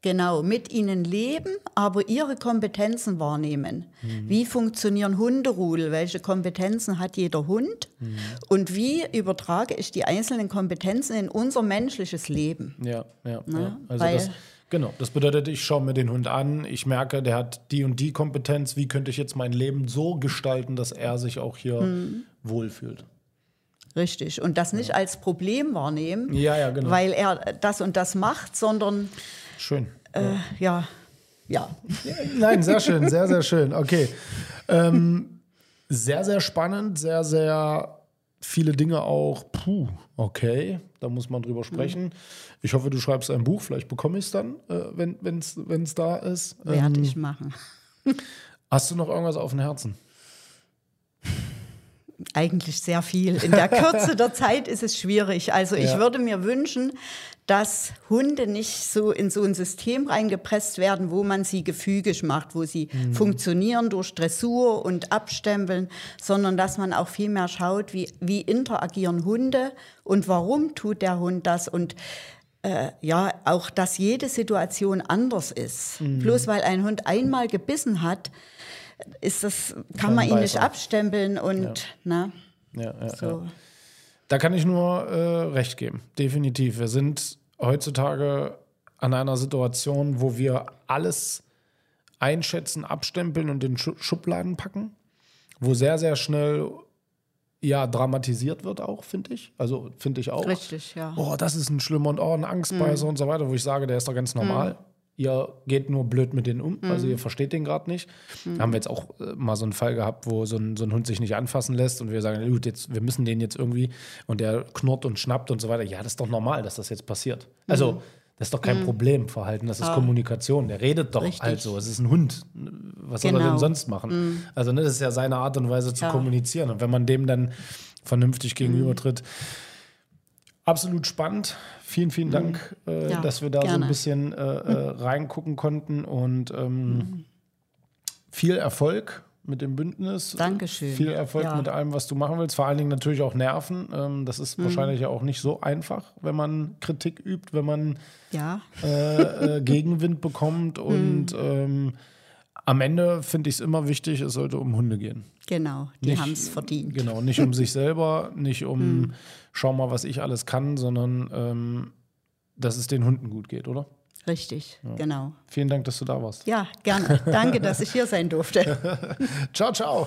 Genau, mit ihnen leben, aber ihre Kompetenzen wahrnehmen. Mhm. Wie funktionieren Hunderudel? Welche Kompetenzen hat jeder Hund? Mhm. Und wie übertrage ich die einzelnen Kompetenzen in unser menschliches Leben? Ja, ja. Na, ja. Also das, genau, das bedeutet, ich schaue mir den Hund an, ich merke, der hat die und die Kompetenz. Wie könnte ich jetzt mein Leben so gestalten, dass er sich auch hier mhm. wohlfühlt? Richtig. Und das nicht ja. als Problem wahrnehmen, ja, ja, genau. weil er das und das macht, sondern Schön. Äh, ja. ja. ja. Nein, sehr schön, sehr, sehr schön. Okay. Ähm, sehr, sehr spannend, sehr, sehr viele Dinge auch. Puh, okay, da muss man drüber sprechen. Mhm. Ich hoffe, du schreibst ein Buch, vielleicht bekomme ich es dann, äh, wenn es da ist. Werde ähm, ich machen. hast du noch irgendwas auf dem Herzen? Eigentlich sehr viel. In der Kürze der [laughs] Zeit ist es schwierig. Also ich ja. würde mir wünschen, dass Hunde nicht so in so ein System reingepresst werden, wo man sie gefügig macht, wo sie mhm. funktionieren durch Dressur und Abstempeln, sondern dass man auch viel mehr schaut, wie, wie interagieren Hunde und warum tut der Hund das und äh, ja, auch, dass jede Situation anders ist. Mhm. Bloß weil ein Hund einmal gebissen hat, ist das, kann man ihn nicht abstempeln und, ja. na, ja, ja, so. Da kann ich nur äh, recht geben. Definitiv. Wir sind heutzutage an einer Situation, wo wir alles einschätzen, abstempeln und in Schu Schubladen packen, wo sehr, sehr schnell ja, dramatisiert wird auch, finde ich. Also finde ich auch. Richtig, ja. Oh, das ist ein schlimmer und oh, ein Angstbeißer und so weiter, wo ich sage, der ist doch ganz normal. Ihr geht nur blöd mit denen um, also ihr versteht den gerade nicht. Haben wir jetzt auch äh, mal so einen Fall gehabt, wo so ein, so ein Hund sich nicht anfassen lässt und wir sagen, gut, jetzt, wir müssen den jetzt irgendwie und der knurrt und schnappt und so weiter. Ja, das ist doch normal, dass das jetzt passiert. Also, das ist doch kein Problem, Verhalten, das ist Kommunikation. Der redet doch Richtig. halt so. Es ist ein Hund. Was soll er Genau. denn sonst machen? Also, ne, das ist ja seine Art und Weise zu Ja. kommunizieren. Und wenn man dem dann vernünftig gegenübertritt, absolut spannend. Vielen, vielen Dank, äh, Mhm. Ja, dass wir da so ein gerne. bisschen äh, äh, reingucken konnten und ähm, viel Erfolg mit dem Bündnis. Dankeschön. Viel Erfolg Ja. mit allem, was du machen willst. Vor allen Dingen natürlich auch Nerven. Ähm, das Mhm. ist wahrscheinlich ja auch nicht so einfach, wenn man Kritik übt, wenn man Ja, äh, äh, Gegenwind bekommt. [laughs] Mhm. Und ähm, am Ende finde ich es immer wichtig, es sollte um Hunde gehen. genau. Die haben es verdient. Genau, nicht um sich selber, nicht um Hm. schau mal, was ich alles kann, sondern ähm, dass es den Hunden gut geht, oder? Richtig, genau. Vielen Dank, dass du da warst. Ja, gerne. Danke, dass ich hier sein durfte. [laughs] Ciao, ciao.